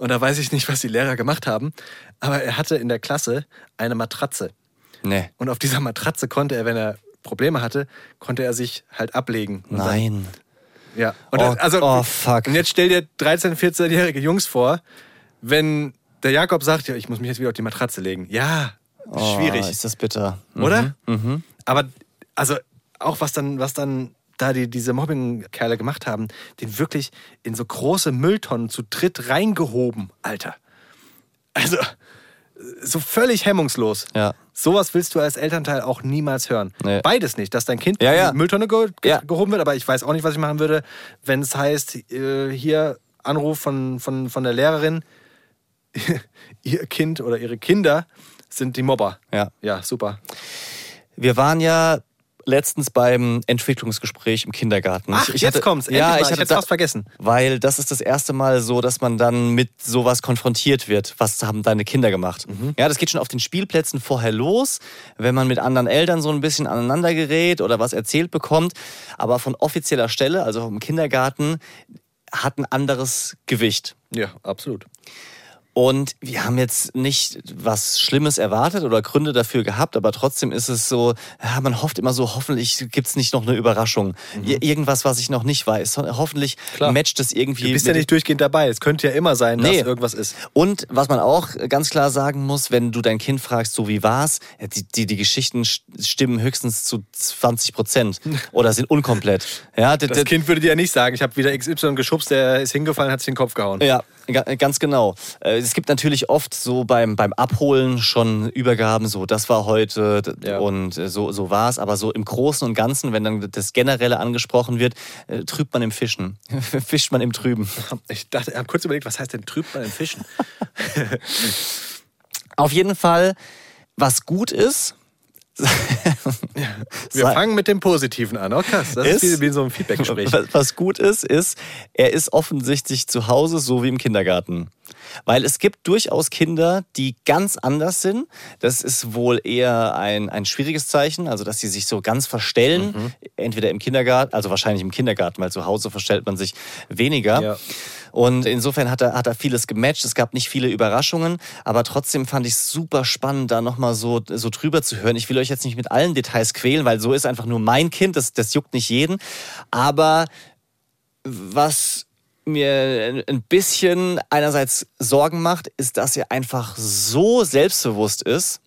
Speaker 1: und da weiß ich nicht, was die Lehrer gemacht haben, aber er hatte in der Klasse eine Matratze.
Speaker 3: Nee.
Speaker 1: Und auf dieser Matratze konnte er, wenn er Probleme hatte, konnte er sich halt ablegen.
Speaker 3: Nein.
Speaker 1: Dann, ja. Und
Speaker 3: Oh,
Speaker 1: das, also,
Speaker 3: oh, fuck.
Speaker 1: Und jetzt stell dir 13-, 14-jährige Jungs vor, wenn der Jakob sagt, ja, ich muss mich jetzt wieder auf die Matratze legen. Ja,
Speaker 3: Oh,
Speaker 1: schwierig.
Speaker 3: Ist das bitter.
Speaker 1: Oder? Aber also auch was dann, was dann da die, diese Mobbing-Kerle gemacht haben, den wirklich in so große Mülltonnen zu dritt reingehoben, Alter. Also so völlig hemmungslos.
Speaker 3: Ja.
Speaker 1: Sowas willst du als Elternteil auch niemals hören.
Speaker 3: Nee.
Speaker 1: Beides nicht, dass dein Kind
Speaker 3: Ja, ja.
Speaker 1: in die Mülltonne ge
Speaker 3: Ja.
Speaker 1: gehoben wird, aber ich weiß auch nicht, was ich machen würde, wenn es heißt, äh, hier Anruf von, von, von der Lehrerin, ihr Kind oder ihre Kinder sind die Mobber.
Speaker 3: Ja.
Speaker 1: Ja, super.
Speaker 3: Wir waren ja letztens beim Entwicklungsgespräch im Kindergarten.
Speaker 1: Ach, jetzt kommt's. Endlich
Speaker 3: Ja,
Speaker 1: mal.
Speaker 3: ich
Speaker 1: Ich
Speaker 3: hatte
Speaker 1: fast vergessen.
Speaker 3: Weil das ist das erste Mal so, dass man dann mit sowas konfrontiert wird. Was haben deine Kinder gemacht?
Speaker 1: Mhm.
Speaker 3: Ja, das geht schon auf den Spielplätzen vorher los, wenn man mit anderen Eltern so ein bisschen aneinander gerät oder was erzählt bekommt. Aber von offizieller Stelle, also vom Kindergarten, hat ein anderes Gewicht.
Speaker 1: Ja, absolut.
Speaker 3: Und wir haben jetzt nicht was Schlimmes erwartet oder Gründe dafür gehabt, aber trotzdem ist es so, ja, man hofft immer so, hoffentlich gibt's nicht noch eine Überraschung. Ir- Irgendwas, was ich noch nicht weiß. Ho- Hoffentlich
Speaker 1: Mhm. Klar.
Speaker 3: matcht es irgendwie.
Speaker 1: Du bist ja nicht durchgehend dabei. Es könnte ja immer sein,
Speaker 3: Nee.
Speaker 1: dass irgendwas ist.
Speaker 3: und was man auch ganz klar sagen muss, wenn du dein Kind fragst, so wie war's, die, die, die Geschichten st- stimmen höchstens zu 20 Prozent oder sind unkomplett. Ja,
Speaker 1: Das
Speaker 3: d-
Speaker 1: Kind würde dir ja nicht sagen, ich habe wieder XY geschubst, der ist hingefallen, hat sich den Kopf gehauen.
Speaker 3: Ja, ganz genau. Äh, Es gibt natürlich oft so beim, beim Abholen schon Übergaben, so das war heute
Speaker 1: Ja.
Speaker 3: und äh, so, so war es. Aber so im Großen und Ganzen, wenn dann das Generelle angesprochen wird, äh, trübt man im Fischen. Fischt man im Trüben.
Speaker 1: Ich dachte, ich habe kurz überlegt, was heißt denn trübt man im Fischen?
Speaker 3: Auf jeden Fall, was gut ist,
Speaker 1: Wir fangen mit dem Positiven an. Oh krass, das ist,
Speaker 3: Ist-
Speaker 1: wie, wie so ein Feedbackgespräch.
Speaker 3: Was gut ist, ist, er ist offensichtlich zu Hause so wie im Kindergarten. Weil es gibt durchaus Kinder, die ganz anders sind. Das ist wohl eher ein, ein schwieriges Zeichen, also dass sie sich so ganz verstellen.
Speaker 1: Mhm.
Speaker 3: Entweder im Kindergarten, also wahrscheinlich im Kindergarten, weil zu Hause verstellt man sich weniger.
Speaker 1: Ja.
Speaker 3: Und insofern hat er, hat er vieles gematcht. Es gab nicht viele Überraschungen, aber trotzdem fand ich es super spannend, da nochmal so, so drüber zu hören. Ich will euch jetzt nicht mit allen Details quälen, weil so ist einfach nur mein Kind, das, das juckt nicht jeden. Aber was mir ein bisschen einerseits Sorgen macht, ist, dass er einfach so selbstbewusst ist,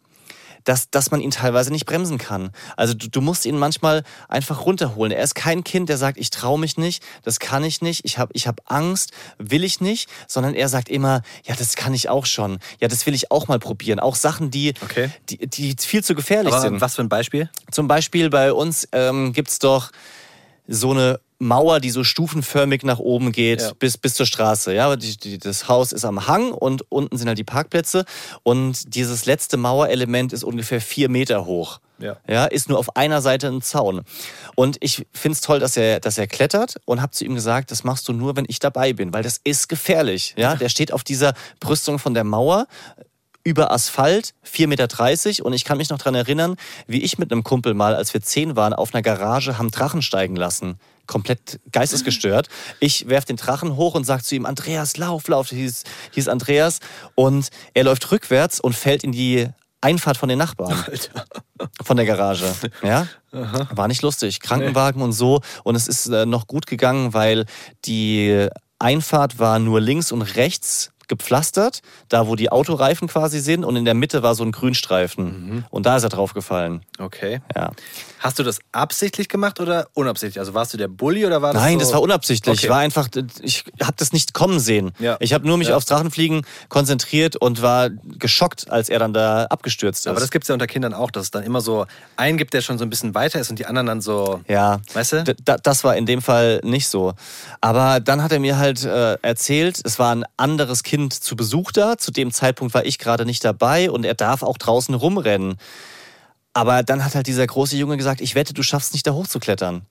Speaker 3: dass, dass man ihn teilweise nicht bremsen kann. Also du, du musst ihn manchmal einfach runterholen. Er ist kein Kind, der sagt, ich traue mich nicht, das kann ich nicht, ich habe ich hab Angst, will ich nicht, sondern er sagt immer, ja, das kann ich auch schon. Ja, das will ich auch mal probieren. Auch Sachen, die,
Speaker 1: Okay.
Speaker 3: die, die viel zu gefährlich
Speaker 1: Aber
Speaker 3: sind.
Speaker 1: was für ein Beispiel?
Speaker 3: Zum Beispiel bei uns ähm, gibt es doch so eine Mauer, die so stufenförmig nach oben geht
Speaker 1: Ja.
Speaker 3: bis, bis zur Straße. Ja? Die, die, das Haus ist am Hang und unten sind halt die Parkplätze. Und dieses letzte Mauerelement ist ungefähr vier Meter hoch.
Speaker 1: Ja.
Speaker 3: Ja, ist nur auf einer Seite ein Zaun. Und ich finde es toll, dass er, dass er klettert und habe zu ihm gesagt, das machst du nur, wenn ich dabei bin, weil das ist gefährlich. Ja, der steht auf dieser Brüstung von der Mauer über Asphalt, 4,30 Meter. Und ich kann mich noch daran erinnern, wie ich mit einem Kumpel mal, als wir zehn waren, auf einer Garage haben Drachen steigen lassen. Komplett geistesgestört. Ich werf den Drachen hoch und sag zu ihm, Andreas, lauf, lauf. Hieß, hieß Andreas. Und er läuft rückwärts und fällt in die Einfahrt von den Nachbarn
Speaker 1: Alter.
Speaker 3: von der Garage. Ja? War nicht lustig. Krankenwagen und so. Und es ist äh, noch gut gegangen, weil die Einfahrt war nur links und rechts gepflastert, da wo die Autoreifen quasi sind. Und in der Mitte war so ein Grünstreifen. Und da ist er drauf gefallen.
Speaker 1: Okay.
Speaker 3: Ja.
Speaker 1: Hast du das absichtlich gemacht oder unabsichtlich? Also warst du der Bully oder war das
Speaker 3: Nein,
Speaker 1: so?
Speaker 3: das war unabsichtlich.
Speaker 1: Okay.
Speaker 3: War einfach, ich habe das nicht kommen sehen.
Speaker 1: Ja.
Speaker 3: Ich habe nur mich
Speaker 1: Ja.
Speaker 3: aufs Drachenfliegen konzentriert und war geschockt, als er dann da abgestürzt ist.
Speaker 1: Aber das gibt es ja unter Kindern auch, dass es dann immer so einen gibt, der schon so ein bisschen weiter ist und die anderen dann so.
Speaker 3: Ja,
Speaker 1: Weißt du?
Speaker 3: D da- das war in dem Fall nicht so. Aber dann hat er mir halt äh, erzählt, es war ein anderes Kind zu Besuch da. Zu dem Zeitpunkt war ich gerade nicht dabei und er darf auch draußen rumrennen. Aber dann hat halt dieser große Junge gesagt, ich wette, du schaffst nicht da hochzuklettern.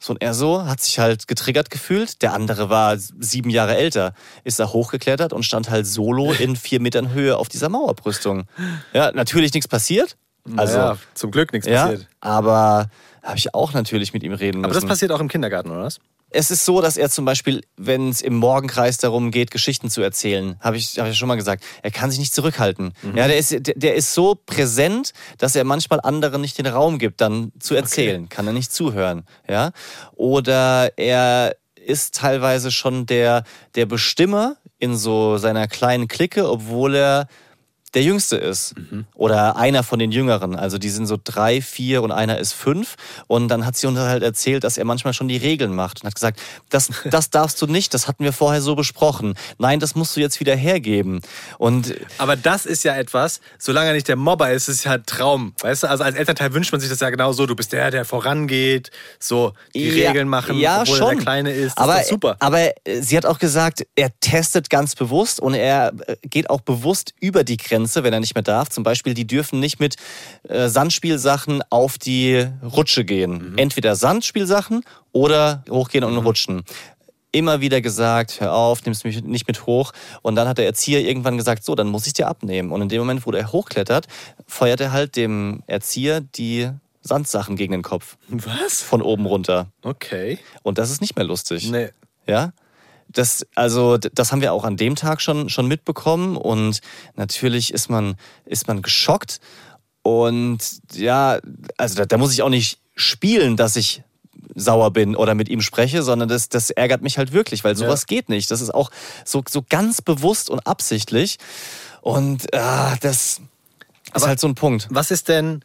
Speaker 3: So, und er so, hat sich halt getriggert gefühlt. Der andere war sieben Jahre älter, ist da hochgeklettert und stand halt solo in vier Metern Höhe auf dieser Mauerbrüstung. Ja, natürlich nichts passiert. Also,
Speaker 1: ja, zum Glück nichts
Speaker 3: ja,
Speaker 1: passiert.
Speaker 3: aber habe ich auch natürlich mit ihm reden
Speaker 1: Aber
Speaker 3: müssen.
Speaker 1: das passiert auch im Kindergarten, oder was?
Speaker 3: es ist so, dass er zum Beispiel, wenn es im Morgenkreis darum geht, Geschichten zu erzählen, habe ich, hab ich schon mal gesagt, er kann sich nicht zurückhalten. Ja, der ist, der, der ist so präsent, dass er manchmal anderen nicht den Raum gibt, dann zu erzählen. Kann er nicht zuhören. Ja? Oder er ist teilweise schon der, der Bestimmer in so seiner kleinen Clique, obwohl er der Jüngste ist. Oder einer von den Jüngeren. Also die sind so drei, vier und einer ist fünf. Und dann hat sie uns halt erzählt, dass er manchmal schon die Regeln macht und hat gesagt, das, das darfst du nicht, das hatten wir vorher so besprochen. Nein, das musst du jetzt wieder hergeben. Und
Speaker 1: Aber das ist ja etwas, solange er nicht der Mobber ist, ist es ja ein Traum. Weißt du, also als Elternteil wünscht man sich das ja genau so. Du bist der, der vorangeht, so die
Speaker 3: Ja,
Speaker 1: Regeln machen,
Speaker 3: ja,
Speaker 1: obwohl
Speaker 3: schon.
Speaker 1: er der Kleine ist. Das
Speaker 3: aber,
Speaker 1: ist super.
Speaker 3: Aber äh, sie hat auch gesagt, er testet ganz bewusst und er äh, geht auch bewusst über die Grenze, wenn er nicht mehr darf. Zum Beispiel, die dürfen nicht mit äh, Sandspielsachen auf die Rutsche gehen.
Speaker 1: Mhm.
Speaker 3: Entweder Sandspielsachen oder hochgehen und rutschen. Immer wieder gesagt, hör auf, nimmst mich nicht mit hoch. Und dann hat der Erzieher irgendwann gesagt, so, dann muss ich dir abnehmen. Und in dem Moment, wo der hochklettert, feuert er halt dem Erzieher die Sandsachen gegen den Kopf.
Speaker 1: Was?
Speaker 3: Von oben runter.
Speaker 1: Okay.
Speaker 3: Und das ist nicht mehr lustig.
Speaker 1: Nee.
Speaker 3: Ja. Das, also, das haben wir auch an dem Tag schon, schon mitbekommen und natürlich ist man, ist man geschockt. Und ja, also da, da muss ich auch nicht spielen, dass ich sauer bin oder mit ihm spreche, sondern das, das ärgert mich halt wirklich, weil sowas geht nicht. Das ist auch so, so ganz bewusst und absichtlich. Und ah, das ist
Speaker 1: Aber-
Speaker 3: halt so ein Punkt.
Speaker 1: Was ist denn,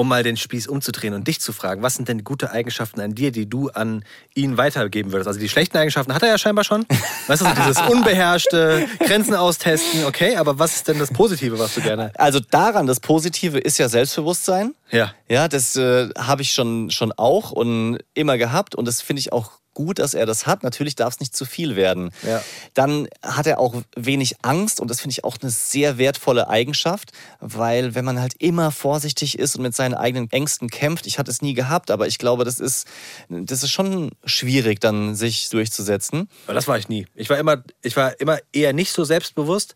Speaker 1: um mal den Spieß umzudrehen und dich zu fragen, was sind denn gute Eigenschaften an dir, die du an ihn weitergeben würdest? Also die schlechten Eigenschaften hat er ja scheinbar schon. Weißt du, so dieses unbeherrschte, Grenzen austesten, okay, aber was ist denn das Positive, was du gerne...
Speaker 3: Also daran, das Positive ist ja Selbstbewusstsein.
Speaker 1: Ja.
Speaker 3: Ja, das äh, habe ich schon, schon auch und immer gehabt und das finde ich auch gut, dass er das hat. Natürlich darf es nicht zu viel werden.
Speaker 1: Ja.
Speaker 3: Dann hat er auch wenig Angst und das finde ich auch eine sehr wertvolle Eigenschaft, weil wenn man halt immer vorsichtig ist und mit seinen eigenen Ängsten kämpft, ich hatte es nie gehabt, aber ich glaube, das ist, das ist schon schwierig, dann sich durchzusetzen.
Speaker 1: Aber das war ich nie. Ich war immer, ich war immer eher nicht so selbstbewusst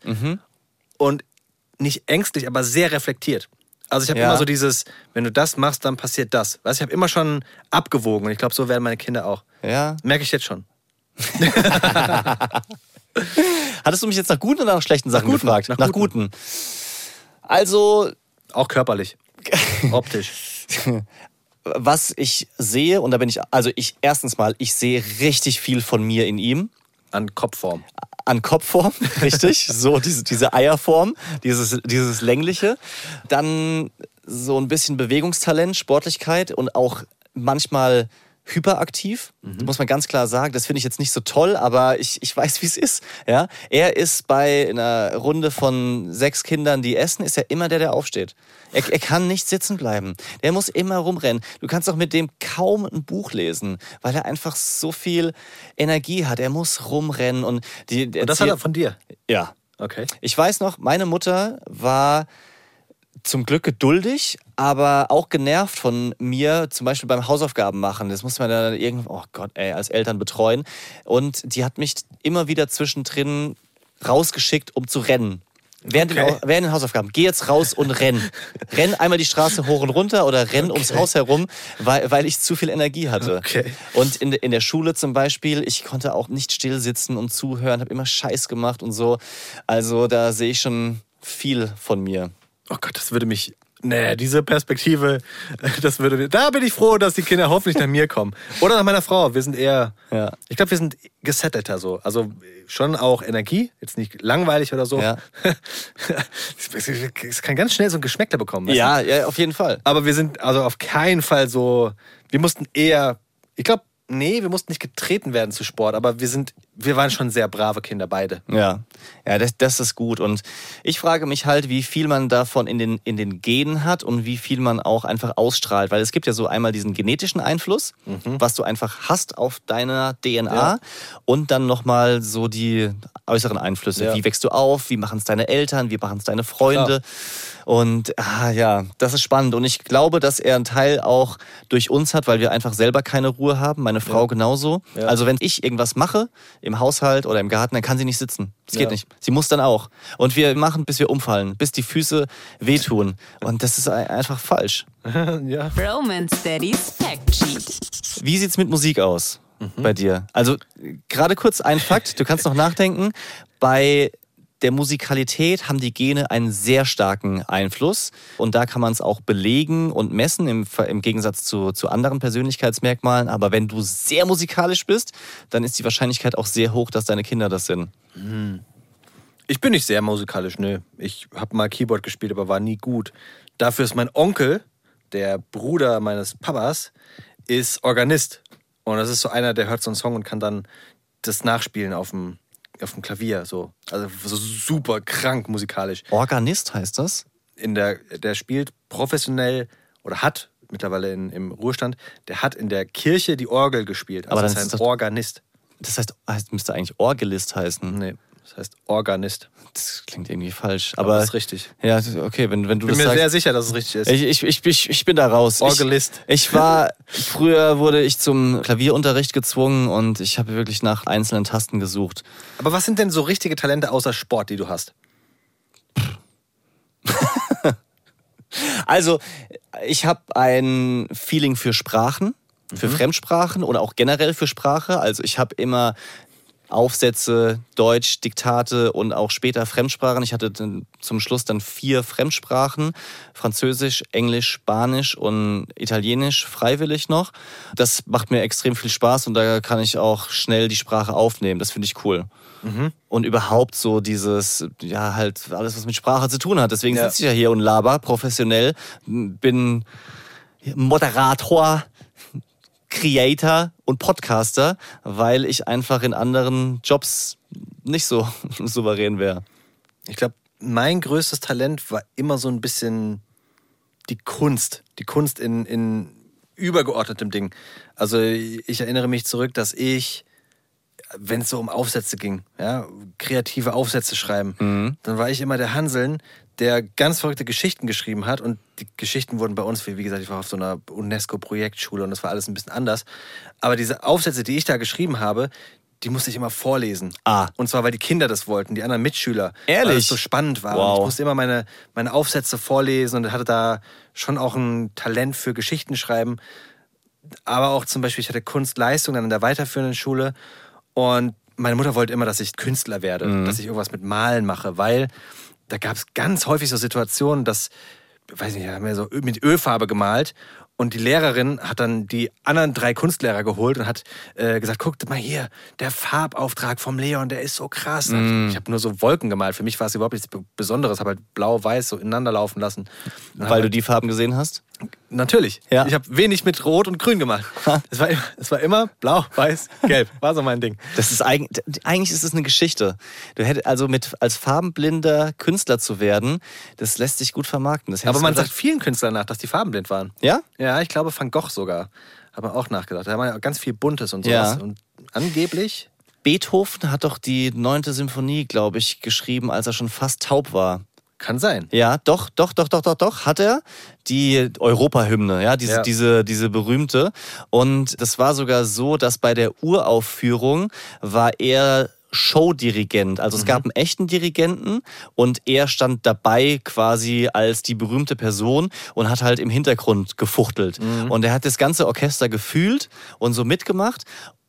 Speaker 1: und nicht ängstlich, aber sehr reflektiert. Also ich habe
Speaker 3: Ja.
Speaker 1: immer so dieses, wenn du das machst, dann passiert das. Weißt, ich habe immer schon abgewogen und ich glaube, so werden meine Kinder auch.
Speaker 3: Ja.
Speaker 1: Merke ich jetzt schon.
Speaker 3: Hattest du mich jetzt nach guten oder nach schlechten Sachen
Speaker 1: guten,
Speaker 3: gefragt?
Speaker 1: nach
Speaker 3: guten. Also,
Speaker 1: Auch körperlich. Optisch.
Speaker 3: was ich sehe, und da bin ich, also ich, erstens mal, ich sehe richtig viel von mir in ihm.
Speaker 1: An Kopfform.
Speaker 3: An Kopfform, richtig. so diese, diese Eierform, dieses, dieses längliche. Dann so ein bisschen Bewegungstalent, Sportlichkeit und auch manchmal hyperaktiv. Das muss man ganz klar sagen. Das finde ich jetzt nicht so toll, aber ich, ich weiß, wie es ist. Ja? Er ist bei einer Runde von sechs Kindern, die essen, ist er immer der, der aufsteht. Er, er kann nicht sitzen bleiben. Der muss immer rumrennen. Du kannst auch mit dem kaum ein Buch lesen, weil er einfach so viel Energie hat. Er muss rumrennen und die.
Speaker 1: Und das hat er von dir.
Speaker 3: ja.
Speaker 1: Okay.
Speaker 3: Ich weiß noch, meine Mutter war zum Glück geduldig, aber auch genervt von mir, zum Beispiel beim Hausaufgaben machen. Das muss man dann irgendwo, oh Gott, ey, als Eltern betreuen. Und die hat mich immer wieder zwischendrin rausgeschickt, um zu rennen. Während,
Speaker 1: Okay.
Speaker 3: den, während den Hausaufgaben. Geh jetzt raus und renn. renn einmal die Straße hoch und runter oder renn ums Haus herum, weil, weil ich zu viel Energie hatte.
Speaker 1: Okay.
Speaker 3: Und in, in der Schule zum Beispiel, ich konnte auch nicht still sitzen und zuhören, habe immer Scheiß gemacht und so. Also da sehe ich schon viel von mir.
Speaker 1: Oh Gott, das würde mich. Nee, diese Perspektive, das würde. Da bin ich froh, dass die Kinder hoffentlich nach mir kommen. Oder nach meiner Frau. Wir sind eher.
Speaker 3: Ja.
Speaker 1: Ich glaube, wir sind gesettelter so. Also schon auch Energie, jetzt nicht langweilig oder so.
Speaker 3: Ja.
Speaker 1: Es kann ganz schnell so ein Geschmäckler bekommen.
Speaker 3: Ja, ja, auf jeden Fall.
Speaker 1: Aber wir sind also auf keinen Fall so. Wir mussten eher. Ich glaube, nee, wir mussten nicht getreten werden zu Sport, aber wir sind. Wir waren schon sehr brave Kinder, beide.
Speaker 3: Ja, ja das, das ist gut. Und ich frage mich halt, wie viel man davon in den, in den Genen hat und wie viel man auch einfach ausstrahlt. Weil es gibt ja so einmal diesen genetischen Einfluss, was du einfach hast auf deiner DNA
Speaker 1: Mhm. Ja.
Speaker 3: und dann nochmal so die äußeren Einflüsse.
Speaker 1: Ja.
Speaker 3: Wie wächst du auf? Wie machen es deine Eltern? Wie machen es deine Freunde? Und ah, ja, das ist spannend. Und ich glaube, dass er einen Teil auch durch uns hat, weil wir einfach selber keine Ruhe haben. Meine Frau genauso.
Speaker 1: Ja.
Speaker 3: Also wenn ich irgendwas mache im Haushalt oder im Garten, dann kann sie nicht sitzen. Das geht
Speaker 1: Ja.
Speaker 3: nicht. Sie muss dann auch. Und wir machen, bis wir umfallen, bis die Füße wehtun. Und das ist ein- einfach falsch.
Speaker 1: ja.
Speaker 4: Romance Daddy's Fact Sheet.
Speaker 3: Wie sieht's mit Musik aus bei dir? Also gerade kurz ein Fakt, du kannst noch nachdenken. Bei der Musikalität haben die Gene einen sehr starken Einfluss und da kann man es auch belegen und messen im, im Gegensatz zu, zu anderen Persönlichkeitsmerkmalen. Aber wenn du sehr musikalisch bist, dann ist die Wahrscheinlichkeit auch sehr hoch, dass deine Kinder das sind.
Speaker 1: Ich bin nicht sehr musikalisch, nö. Ich habe mal Keyboard gespielt, aber war nie gut. Dafür ist mein Onkel, der Bruder meines Papas, ist Organist. Und das ist so einer, der hört so einen Song und kann dann das nachspielen auf dem, auf dem Klavier. So. Also so super krank musikalisch.
Speaker 3: Organist heißt das?
Speaker 1: In der, der spielt professionell oder hat mittlerweile in, im Ruhestand, der hat in der Kirche die Orgel gespielt. Also
Speaker 3: Aber
Speaker 1: das
Speaker 3: das-
Speaker 1: Organist.
Speaker 3: Das heißt, heißt müsste eigentlich Orgelist heißen.
Speaker 1: Nee, das heißt Organist.
Speaker 3: Das klingt irgendwie falsch.
Speaker 1: Aber
Speaker 3: Aber
Speaker 1: das ist richtig.
Speaker 3: Ja, okay, wenn, wenn du
Speaker 1: Ich bin
Speaker 3: das
Speaker 1: mir sehr
Speaker 3: sagst.
Speaker 1: sicher, dass es richtig ist.
Speaker 3: Ich, ich, ich, ich, ich bin da raus.
Speaker 1: Orgelist.
Speaker 3: Ich, ich war, früher wurde ich zum Klavierunterricht gezwungen und ich habe wirklich nach einzelnen Tasten gesucht.
Speaker 1: Aber was sind denn so richtige Talente außer Sport, die du hast?
Speaker 3: Also, ich habe ein Feeling für Sprachen, für Fremdsprachen oder auch generell für Sprache. Also, ich habe immer Aufsätze, Deutsch, Diktate und auch später Fremdsprachen. Ich hatte zum Schluss dann vier Fremdsprachen. Französisch, Englisch, Spanisch und Italienisch freiwillig noch. Das macht mir extrem viel Spaß und da kann ich auch schnell die Sprache aufnehmen. Das finde ich cool. Und überhaupt so dieses, ja, halt alles, was mit Sprache zu tun hat. Deswegen
Speaker 1: Ja.
Speaker 3: sitze ich ja hier und laber professionell. Bin Moderator, Creator und Podcaster, weil ich einfach in anderen Jobs nicht so souverän wäre.
Speaker 1: Ich glaube, mein größtes Talent war immer so ein bisschen die Kunst. Die Kunst in, in übergeordnetem Ding. Also ich erinnere mich zurück, dass ich, wenn es so um Aufsätze ging, ja, kreative Aufsätze schreiben,
Speaker 3: Mhm.
Speaker 1: dann war ich immer der Hanseln, der ganz verrückte Geschichten geschrieben hat. Und die Geschichten wurden bei uns, wie wie gesagt, ich war auf so einer UNESCO-Projektschule und das war alles ein bisschen anders. Aber diese Aufsätze, die ich da geschrieben habe, die musste ich immer vorlesen.
Speaker 3: Ah.
Speaker 1: Und zwar, weil die Kinder das wollten, die anderen Mitschüler.
Speaker 3: Ehrlich?
Speaker 1: Weil es so spannend war.
Speaker 3: Wow.
Speaker 1: Ich musste immer meine, meine Aufsätze vorlesen und hatte da schon auch ein Talent für Geschichten schreiben. Aber auch zum Beispiel, ich hatte Kunstleistung dann in der weiterführenden Schule. Und meine Mutter wollte immer, dass ich Künstler werde,
Speaker 3: Mhm.
Speaker 1: dass ich irgendwas mit Malen mache, weil da gab es ganz häufig so Situationen, dass, weiß nicht, haben wir so mit Ölfarbe gemalt. Und die Lehrerin hat dann die anderen drei Kunstlehrer geholt und hat äh, gesagt, guckt mal hier, der Farbauftrag vom Leon, der ist so krass.
Speaker 3: Mhm.
Speaker 1: Ich habe nur so Wolken gemalt. Für mich war es überhaupt nichts Besonderes. habe halt blau-weiß so ineinander laufen lassen.
Speaker 3: Weil du die Farben gesehen hast?
Speaker 1: Natürlich.
Speaker 3: Ja.
Speaker 1: Ich habe wenig mit Rot und Grün gemacht. Es war, immer- es war immer blau, weiß, gelb. War so mein Ding.
Speaker 3: Das ist eigentlich, eigentlich ist es eine Geschichte. Du hättest also mit als farbenblinder Künstler zu werden, das lässt sich gut vermarkten. Das
Speaker 1: Aber man sagt vielen Künstlern nach, dass die farbenblind waren.
Speaker 3: ja?
Speaker 1: Ja, ich glaube Van Gogh sogar. Habe auch nachgedacht. Da war ja ganz viel Buntes und
Speaker 3: Ja.
Speaker 1: sowas. Und angeblich.
Speaker 3: Beethoven hat doch die neunte Symphonie, glaube ich, geschrieben, als er schon fast taub war.
Speaker 1: Kann sein.
Speaker 3: Ja, doch, doch, doch, doch, doch, doch, hat er die Europahymne, ja, diese,
Speaker 1: Ja.
Speaker 3: diese, diese berühmte. Und das war sogar so, dass bei der Uraufführung war er Showdirigent. Also es gab einen echten Dirigenten und er stand dabei quasi als die berühmte Person und hat halt im Hintergrund gefuchtelt. Und er hat das ganze Orchester gefühlt und so mitgemacht.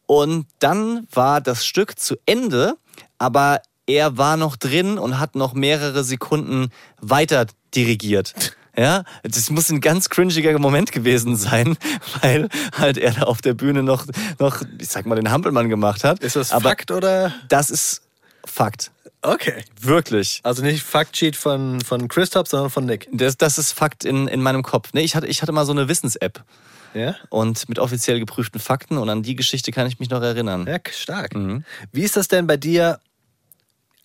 Speaker 3: Und dann war das Stück zu Ende, aber er war noch drin und hat noch mehrere Sekunden weiter dirigiert. Ja, das muss ein ganz cringiger Moment gewesen sein, weil halt er da auf der Bühne noch, noch ich sag mal, den Hampelmann gemacht hat.
Speaker 1: Ist das
Speaker 3: Aber
Speaker 1: Fakt oder?
Speaker 3: Das ist Fakt.
Speaker 1: Okay.
Speaker 3: Wirklich.
Speaker 1: Also nicht Faktsheet von, von Christoph, sondern von Nick.
Speaker 3: Das, das ist Fakt in, in meinem Kopf. Ich hatte, ich hatte mal so eine Wissens-App
Speaker 1: Ja?
Speaker 3: und mit offiziell geprüften Fakten und an die Geschichte kann ich mich noch erinnern.
Speaker 1: Ja, stark.
Speaker 3: Mhm.
Speaker 1: Wie ist das denn bei dir?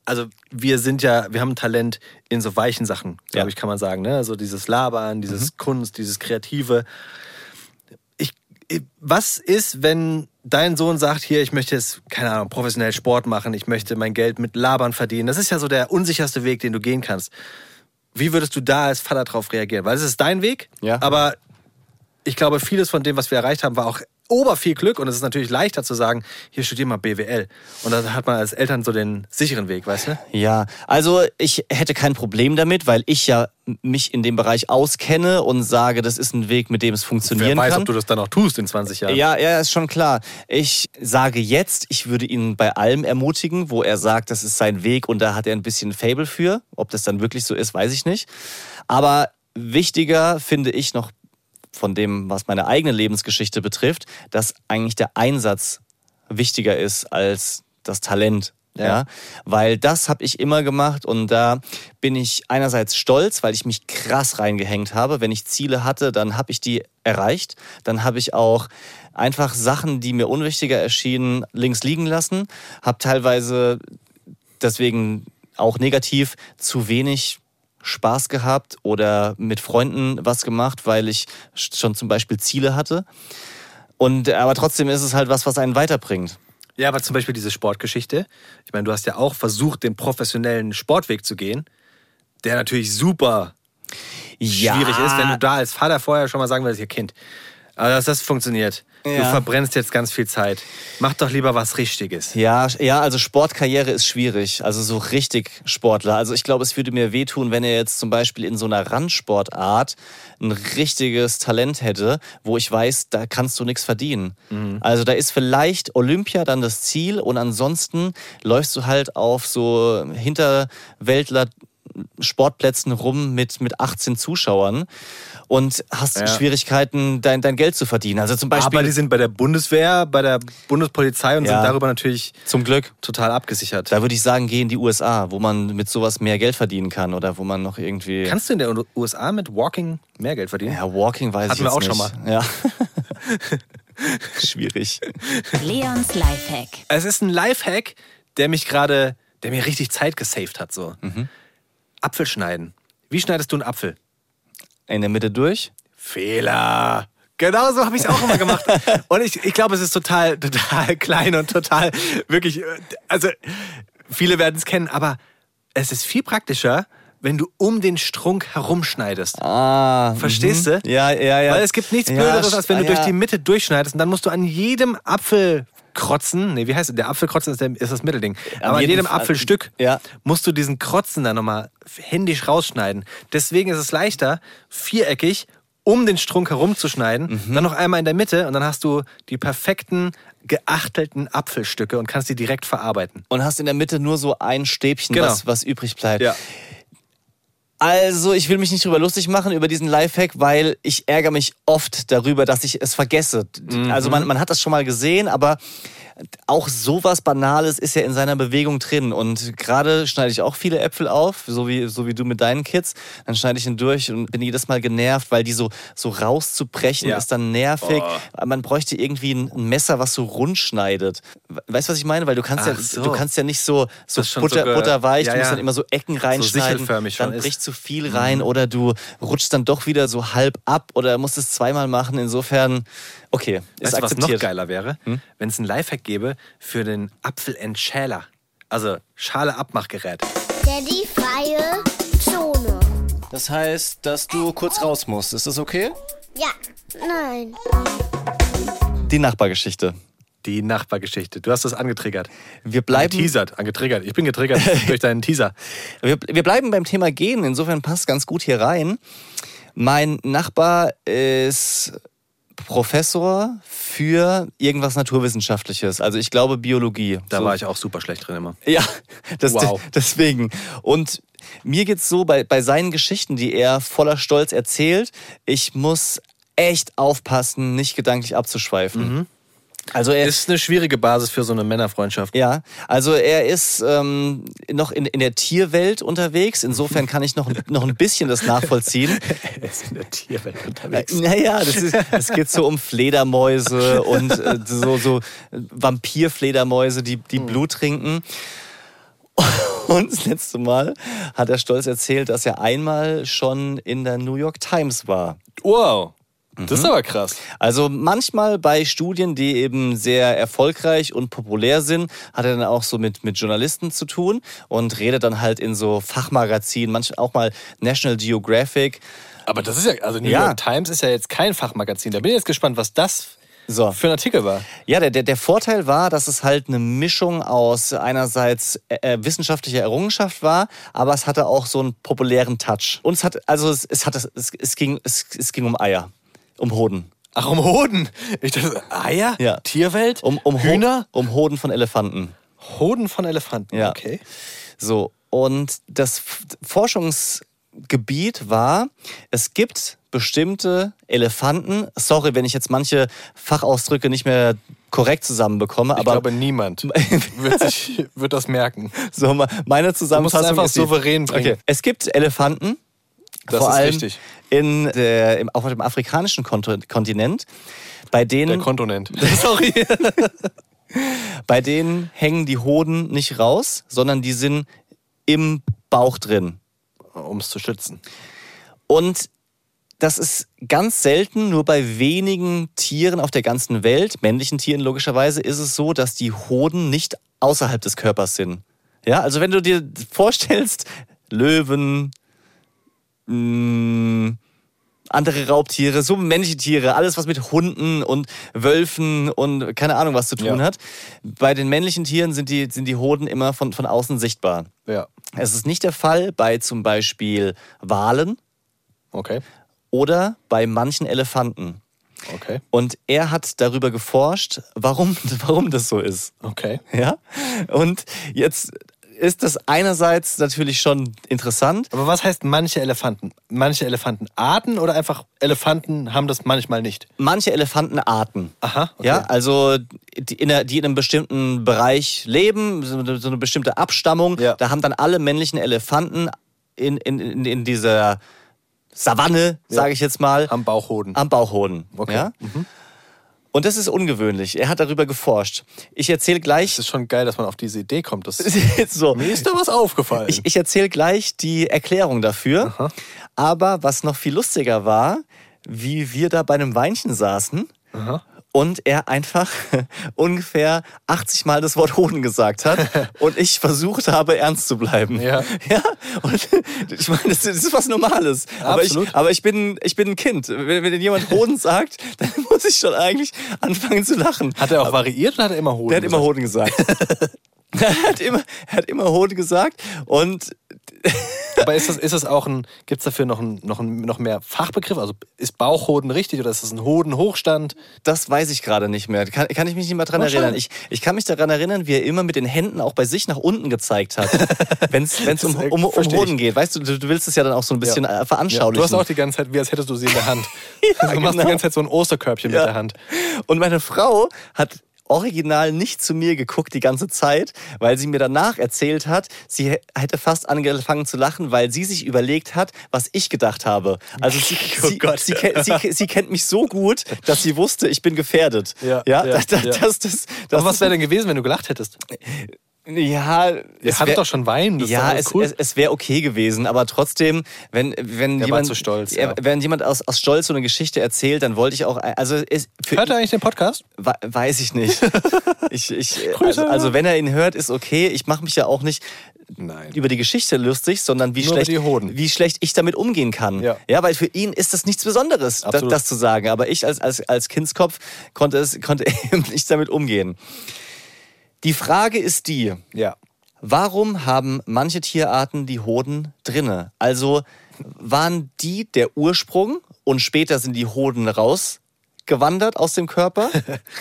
Speaker 1: Also, wir sind ja, wir haben Talent in so weichen Sachen, glaube
Speaker 3: Ja. Mhm.
Speaker 1: ich, kann man sagen. Ne? Also dieses Labern, dieses Kunst, dieses Kreative. Ich, ich- was ist, wenn dein Sohn sagt, hier, ich möchte jetzt, keine Ahnung, professionell Sport machen, ich möchte mein Geld mit Labern verdienen? Das ist ja so der unsicherste Weg, den du gehen kannst. Wie würdest du da als Vater drauf reagieren? Weil es ist dein Weg,
Speaker 3: Ja.
Speaker 1: aber ich glaube, vieles von dem, was wir erreicht haben, war auch ober viel Glück und es ist natürlich leichter zu sagen, hier studier mal BWL. Und dann hat man als Eltern so den sicheren Weg, weißt du?
Speaker 3: Ja, also ich hätte kein Problem damit, weil ich ja mich in dem Bereich auskenne und sage, das ist ein Weg, mit dem es funktionieren
Speaker 1: Wer weiß,
Speaker 3: kann.
Speaker 1: ob du das dann auch tust in 20 Jahren.
Speaker 3: Ja, ja, ist schon klar. Ich sage jetzt, ich würde ihn bei allem ermutigen, wo er sagt, das ist sein Weg und da hat er ein bisschen Fable für. Ob das dann wirklich so ist, weiß ich nicht. Aber wichtiger finde ich noch von dem, was meine eigene Lebensgeschichte betrifft, dass eigentlich der Einsatz wichtiger ist als das Talent. Ja.
Speaker 1: Ja.
Speaker 3: weil das habe ich immer gemacht und da bin ich einerseits stolz, weil ich mich krass reingehängt habe. Wenn ich Ziele hatte, dann habe ich die erreicht. Dann habe ich auch einfach Sachen, die mir unwichtiger erschienen, links liegen lassen. Habe teilweise deswegen auch negativ zu wenig Spaß gehabt oder mit Freunden was gemacht, weil ich schon zum Beispiel Ziele hatte. Und aber trotzdem ist es halt was, was einen weiterbringt.
Speaker 1: Ja, aber zum Beispiel diese Sportgeschichte. Ich meine, du hast ja auch versucht, den professionellen Sportweg zu gehen, der natürlich super schwierig ist, wenn du da als Vater vorher schon mal sagen würdest, ihr Kind, aber dass das funktioniert. Du
Speaker 3: Ja.
Speaker 1: verbrennst jetzt ganz viel Zeit. Mach doch lieber was Richtiges.
Speaker 3: Ja, ja, also Sportkarriere ist schwierig. Also so richtig Sportler. Also ich glaube, es würde mir wehtun, wenn er jetzt zum Beispiel in so einer Randsportart ein richtiges Talent hätte, wo ich weiß, da kannst du nichts verdienen. Also da ist vielleicht Olympia dann das Ziel und ansonsten läufst du halt auf so Hinterwäldler Sportplätzen rum mit, mit 18 Zuschauern und hast
Speaker 1: Ja.
Speaker 3: Schwierigkeiten, dein, dein Geld zu verdienen. Also zum Beispiel
Speaker 1: Aber die sind bei der Bundeswehr, bei der Bundespolizei und
Speaker 3: Ja.
Speaker 1: sind darüber natürlich
Speaker 3: zum Glück.
Speaker 1: total abgesichert.
Speaker 3: Da würde ich sagen, geh in die USA, wo man mit sowas mehr Geld verdienen kann oder wo man noch irgendwie.
Speaker 1: Kannst du in der USA mit Walking mehr Geld verdienen?
Speaker 3: ja, Walking weiß
Speaker 1: Hatten
Speaker 3: ich
Speaker 1: wir
Speaker 3: jetzt
Speaker 1: auch
Speaker 3: nicht.
Speaker 1: schon
Speaker 3: Ja. Schwierig.
Speaker 4: Leons Lifehack.
Speaker 1: Es ist ein Lifehack, der mich gerade, der mir richtig Zeit gesaved hat. So.
Speaker 3: Mhm.
Speaker 1: Apfel schneiden. Wie schneidest du einen Apfel?
Speaker 3: In der Mitte durch.
Speaker 1: Fehler. Genau so habe ich es auch immer gemacht. Und ich, ich glaube, es ist total, total klein und total wirklich, also viele werden es kennen, aber es ist viel praktischer, wenn du um den Strunk herumschneidest.
Speaker 3: Ah,
Speaker 1: Verstehst
Speaker 3: mhm.
Speaker 1: du?
Speaker 3: Ja, ja, ja.
Speaker 1: Weil es gibt nichts
Speaker 3: Ja,
Speaker 1: Blöderes, als wenn du
Speaker 3: ja.
Speaker 1: durch die Mitte durchschneidest und dann musst du an jedem Apfelkrotzen, nee, wie heißt es? Der Apfelkrotzen ist, der, ist das Mittelding. Aber an
Speaker 3: jedem
Speaker 1: Apfelstück
Speaker 3: Ja.
Speaker 1: musst du diesen Krotzen dann nochmal händisch rausschneiden. Deswegen ist es leichter, viereckig um den Strunk herumzuschneiden,
Speaker 3: Mhm.
Speaker 1: dann noch einmal in der Mitte und dann hast du die perfekten, geachtelten Apfelstücke und kannst die direkt verarbeiten.
Speaker 3: Und hast in der Mitte nur so ein Stäbchen,
Speaker 1: Genau.
Speaker 3: was, was übrig bleibt. Also, ich will mich nicht drüber lustig machen, über diesen Lifehack, weil ich ärgere mich oft darüber, dass ich es vergesse. Also, man, man hat das schon mal gesehen, aber auch sowas Banales ist ja in seiner Bewegung drin. Und gerade schneide ich auch viele Äpfel auf, so wie, so wie du mit deinen Kids. Dann schneide ich ihn durch und bin jedes Mal genervt, weil die so, so rauszubrechen
Speaker 1: Ja.
Speaker 3: ist dann nervig. Man bräuchte irgendwie ein Messer, was so rund schneidet. Weißt du, was ich meine? Weil du kannst, ja,
Speaker 1: so.
Speaker 3: du kannst ja nicht so, so
Speaker 1: ist
Speaker 3: Butter,
Speaker 1: so ge-
Speaker 3: butterweich,
Speaker 1: Ja,
Speaker 3: du musst
Speaker 1: ja.
Speaker 3: dann immer so Ecken reinschneiden.
Speaker 1: schon
Speaker 3: dann
Speaker 1: ist.
Speaker 3: bricht zu viel rein oder du rutschst dann doch wieder so halb ab oder musst es zweimal machen. Insofern, okay, ist
Speaker 1: Weißt du, was noch
Speaker 3: akzeptiert.
Speaker 1: geiler wäre?
Speaker 3: Hm?
Speaker 1: Wenn es einen Lifehack gäbe für den Apfelentschäler. Also Schale-Abmachgerät.
Speaker 2: Daddy freie Zone.
Speaker 5: Das heißt, dass du kurz raus musst. Ist das okay?
Speaker 2: Ja, nein.
Speaker 3: Die Nachbargeschichte.
Speaker 1: Die Nachbargeschichte. Du hast das angetriggert.
Speaker 3: Wir bleiben,
Speaker 1: Angeteasert, angetriggert. Ich bin getriggert durch deinen Teaser.
Speaker 3: wir, wir bleiben beim Thema Gehen. Insofern passt ganz gut hier rein. Mein Nachbar ist Professor für irgendwas Naturwissenschaftliches. Also ich glaube Biologie.
Speaker 1: Da
Speaker 3: So-
Speaker 1: war ich auch super schlecht drin immer.
Speaker 3: Ja, das,
Speaker 1: Wow.
Speaker 3: deswegen. Und mir geht's so bei, bei seinen Geschichten, die er voller Stolz erzählt, ich muss echt aufpassen, nicht gedanklich abzuschweifen. Also er
Speaker 1: Ist eine schwierige Basis für so eine Männerfreundschaft.
Speaker 3: ja, also er ist ähm, noch in, in der Tierwelt unterwegs. Insofern kann ich noch, noch ein bisschen das nachvollziehen.
Speaker 1: Er ist in der Tierwelt unterwegs.
Speaker 3: Naja, das ist, es geht so um Fledermäuse und äh, so, so Vampirfledermäuse, die, die Blut trinken. Und das letzte Mal hat er stolz erzählt, dass er einmal schon in der New York Times war.
Speaker 1: Wow. Das ist aber krass.
Speaker 3: Also manchmal bei Studien, die eben sehr erfolgreich und populär sind, hat er dann auch so mit, mit Journalisten zu tun und redet dann halt in so Fachmagazinen, manchmal auch mal National Geographic.
Speaker 1: Aber das ist ja, also New
Speaker 3: Ja.
Speaker 1: York Times ist ja jetzt kein Fachmagazin. Da bin ich jetzt gespannt, was das
Speaker 3: So.
Speaker 1: für ein Artikel war.
Speaker 3: Ja, der, der, der Vorteil war, dass es halt eine Mischung aus einerseits äh, wissenschaftlicher Errungenschaft war, aber es hatte auch so einen populären Touch. Und es hat, also es, es, hat, es, es, ging, es, es ging um Eier, um Hoden.
Speaker 1: Ach, um Hoden. Ich dachte, Eier?
Speaker 3: Ja.
Speaker 1: Tierwelt?
Speaker 3: Um, um Ho-
Speaker 1: Hühner?
Speaker 3: Um Hoden von Elefanten.
Speaker 1: Hoden von Elefanten.
Speaker 3: Ja.
Speaker 1: Okay.
Speaker 3: So, und das Forschungsgebiet war, es gibt bestimmte Elefanten, sorry, wenn ich jetzt manche Fachausdrücke nicht mehr korrekt zusammenbekomme,
Speaker 1: Ich
Speaker 3: aber
Speaker 1: glaube, niemand wird, sich, wird das merken.
Speaker 3: so, me- meine Zusammenfassung
Speaker 1: einfach
Speaker 3: ist die-
Speaker 1: souverän bringen.
Speaker 3: Okay. Es gibt Elefanten,
Speaker 1: Das
Speaker 3: vor
Speaker 1: ist
Speaker 3: allem
Speaker 1: richtig.
Speaker 3: in der, im, auf dem afrikanischen Kontinent, bei
Speaker 1: Der
Speaker 3: denen,
Speaker 1: Kontonent. Sorry.
Speaker 3: bei denen hängen die Hoden nicht raus, sondern die sind im Bauch drin.
Speaker 1: um es zu schützen.
Speaker 3: Und das ist ganz selten, nur bei wenigen Tieren auf der ganzen Welt, männlichen Tieren logischerweise, ist es so, dass die Hoden nicht außerhalb des Körpers sind. Ja, also wenn du dir vorstellst, Löwen, mh, andere Raubtiere, so männliche Tiere, alles was mit Hunden und Wölfen und keine Ahnung was zu tun
Speaker 1: Ja.
Speaker 3: hat. Bei den männlichen Tieren sind die, sind die Hoden immer von, von außen sichtbar.
Speaker 1: Ja.
Speaker 3: Es ist nicht der Fall bei zum Beispiel Walen,
Speaker 1: Okay.
Speaker 3: oder bei manchen Elefanten.
Speaker 1: Okay.
Speaker 3: Und er hat darüber geforscht, warum, warum das so ist.
Speaker 1: Okay.
Speaker 3: Ja? Und jetzt ist das einerseits natürlich schon interessant.
Speaker 1: Aber was heißt manche Elefanten? Manche Elefantenarten oder einfach Elefanten haben das manchmal nicht?
Speaker 3: Manche Elefantenarten.
Speaker 1: Aha. Okay.
Speaker 3: Ja, also die in, der, die in einem bestimmten Bereich leben, so eine, so eine bestimmte Abstammung,
Speaker 1: Ja.
Speaker 3: da haben dann alle männlichen Elefanten in, in, in, in dieser Savanne, sage ich jetzt mal,
Speaker 1: Am Bauchhoden.
Speaker 3: am Bauchhoden.
Speaker 1: Okay.
Speaker 3: Ja? Und das ist ungewöhnlich. Er hat darüber geforscht. Ich erzähle gleich.
Speaker 1: Es ist schon geil, dass man auf diese Idee kommt. Das
Speaker 3: so.
Speaker 1: Mir ist da was aufgefallen.
Speaker 3: Ich, ich erzähle gleich die Erklärung dafür. Aber was noch viel lustiger war, wie wir da bei einem Weinchen saßen und er einfach ungefähr 80 Mal das Wort Hoden gesagt hat und ich versucht habe, ernst zu bleiben.
Speaker 1: Ja.
Speaker 3: Ja, und ich meine, das ist was Normales. Aber ich,
Speaker 1: Absolut.
Speaker 3: aber ich bin, ich bin ein Kind. Wenn, wenn jemand Hoden sagt, dann muss ich schon eigentlich anfangen zu lachen.
Speaker 1: Hat er auch variiert oder hat er immer Hoden?
Speaker 3: Der hat immer
Speaker 1: gesagt?
Speaker 3: Hoden gesagt. er, hat immer, er hat immer Hoden gesagt und
Speaker 1: Aber ist das, ist das auch ein, gibt es dafür noch, ein, noch, ein, noch mehr Fachbegriff? Also ist Bauchhoden richtig oder ist das ein Hodenhochstand?
Speaker 3: das weiß ich gerade nicht mehr. Kann, kann ich mich nicht mehr dran
Speaker 1: Oh,
Speaker 3: erinnern. Ich, ich kann mich daran erinnern, wie er immer mit den Händen auch bei sich nach unten gezeigt hat, wenn es um, um, um. Hoden geht. Weißt du, du, du willst es ja dann auch so ein bisschen
Speaker 1: Ja.
Speaker 3: äh, veranschaulichen.
Speaker 1: du hast auch die ganze Zeit, wie als hättest du sie in der Hand. du machst
Speaker 3: genau.
Speaker 1: die ganze Zeit so ein Osterkörbchen
Speaker 3: Ja.
Speaker 1: mit der Hand.
Speaker 3: Und meine Frau hat original nicht zu mir geguckt die ganze Zeit, weil sie mir danach erzählt hat, sie hätte fast angefangen zu lachen, weil sie sich überlegt hat, was ich gedacht habe. Also sie,
Speaker 1: Oh
Speaker 3: sie, sie, sie, sie kennt mich so gut, dass sie wusste, ich bin gefährdet.
Speaker 1: Ja,
Speaker 3: ja,
Speaker 1: ja,
Speaker 3: das, das,
Speaker 1: ja.
Speaker 3: das, das,
Speaker 1: Aber was wäre denn gewesen, wenn du gelacht hättest?
Speaker 3: Ja,
Speaker 1: Ihr
Speaker 3: es
Speaker 1: hattet doch schon Wein. Das ist
Speaker 3: ja, es,
Speaker 1: cool.
Speaker 3: es, es wäre okay gewesen, aber trotzdem, wenn, wenn
Speaker 1: war
Speaker 3: jemand
Speaker 1: stolz,
Speaker 3: ja, wenn jemand aus, aus Stolz so eine Geschichte erzählt, dann wollte ich auch, also es, für,
Speaker 1: Hört er eigentlich den Podcast?
Speaker 3: We- Weiß ich nicht. ich, ich,
Speaker 1: Grüße.
Speaker 3: also, also wenn er ihn hört, ist okay. Ich mache mich ja auch nicht
Speaker 1: Nein.
Speaker 3: über die Geschichte lustig, sondern wie
Speaker 1: Nur
Speaker 3: schlecht, wie schlecht ich damit umgehen kann.
Speaker 1: Ja.
Speaker 3: ja, weil für ihn ist das nichts Besonderes, das, das zu sagen. Aber ich als, als, als Kindskopf konnte, es, konnte eben nicht damit umgehen. Die Frage ist die,
Speaker 1: Ja.
Speaker 3: Warum haben manche Tierarten die Hoden drinne? Also waren die der Ursprung und später sind die Hoden rausgewandert aus dem Körper?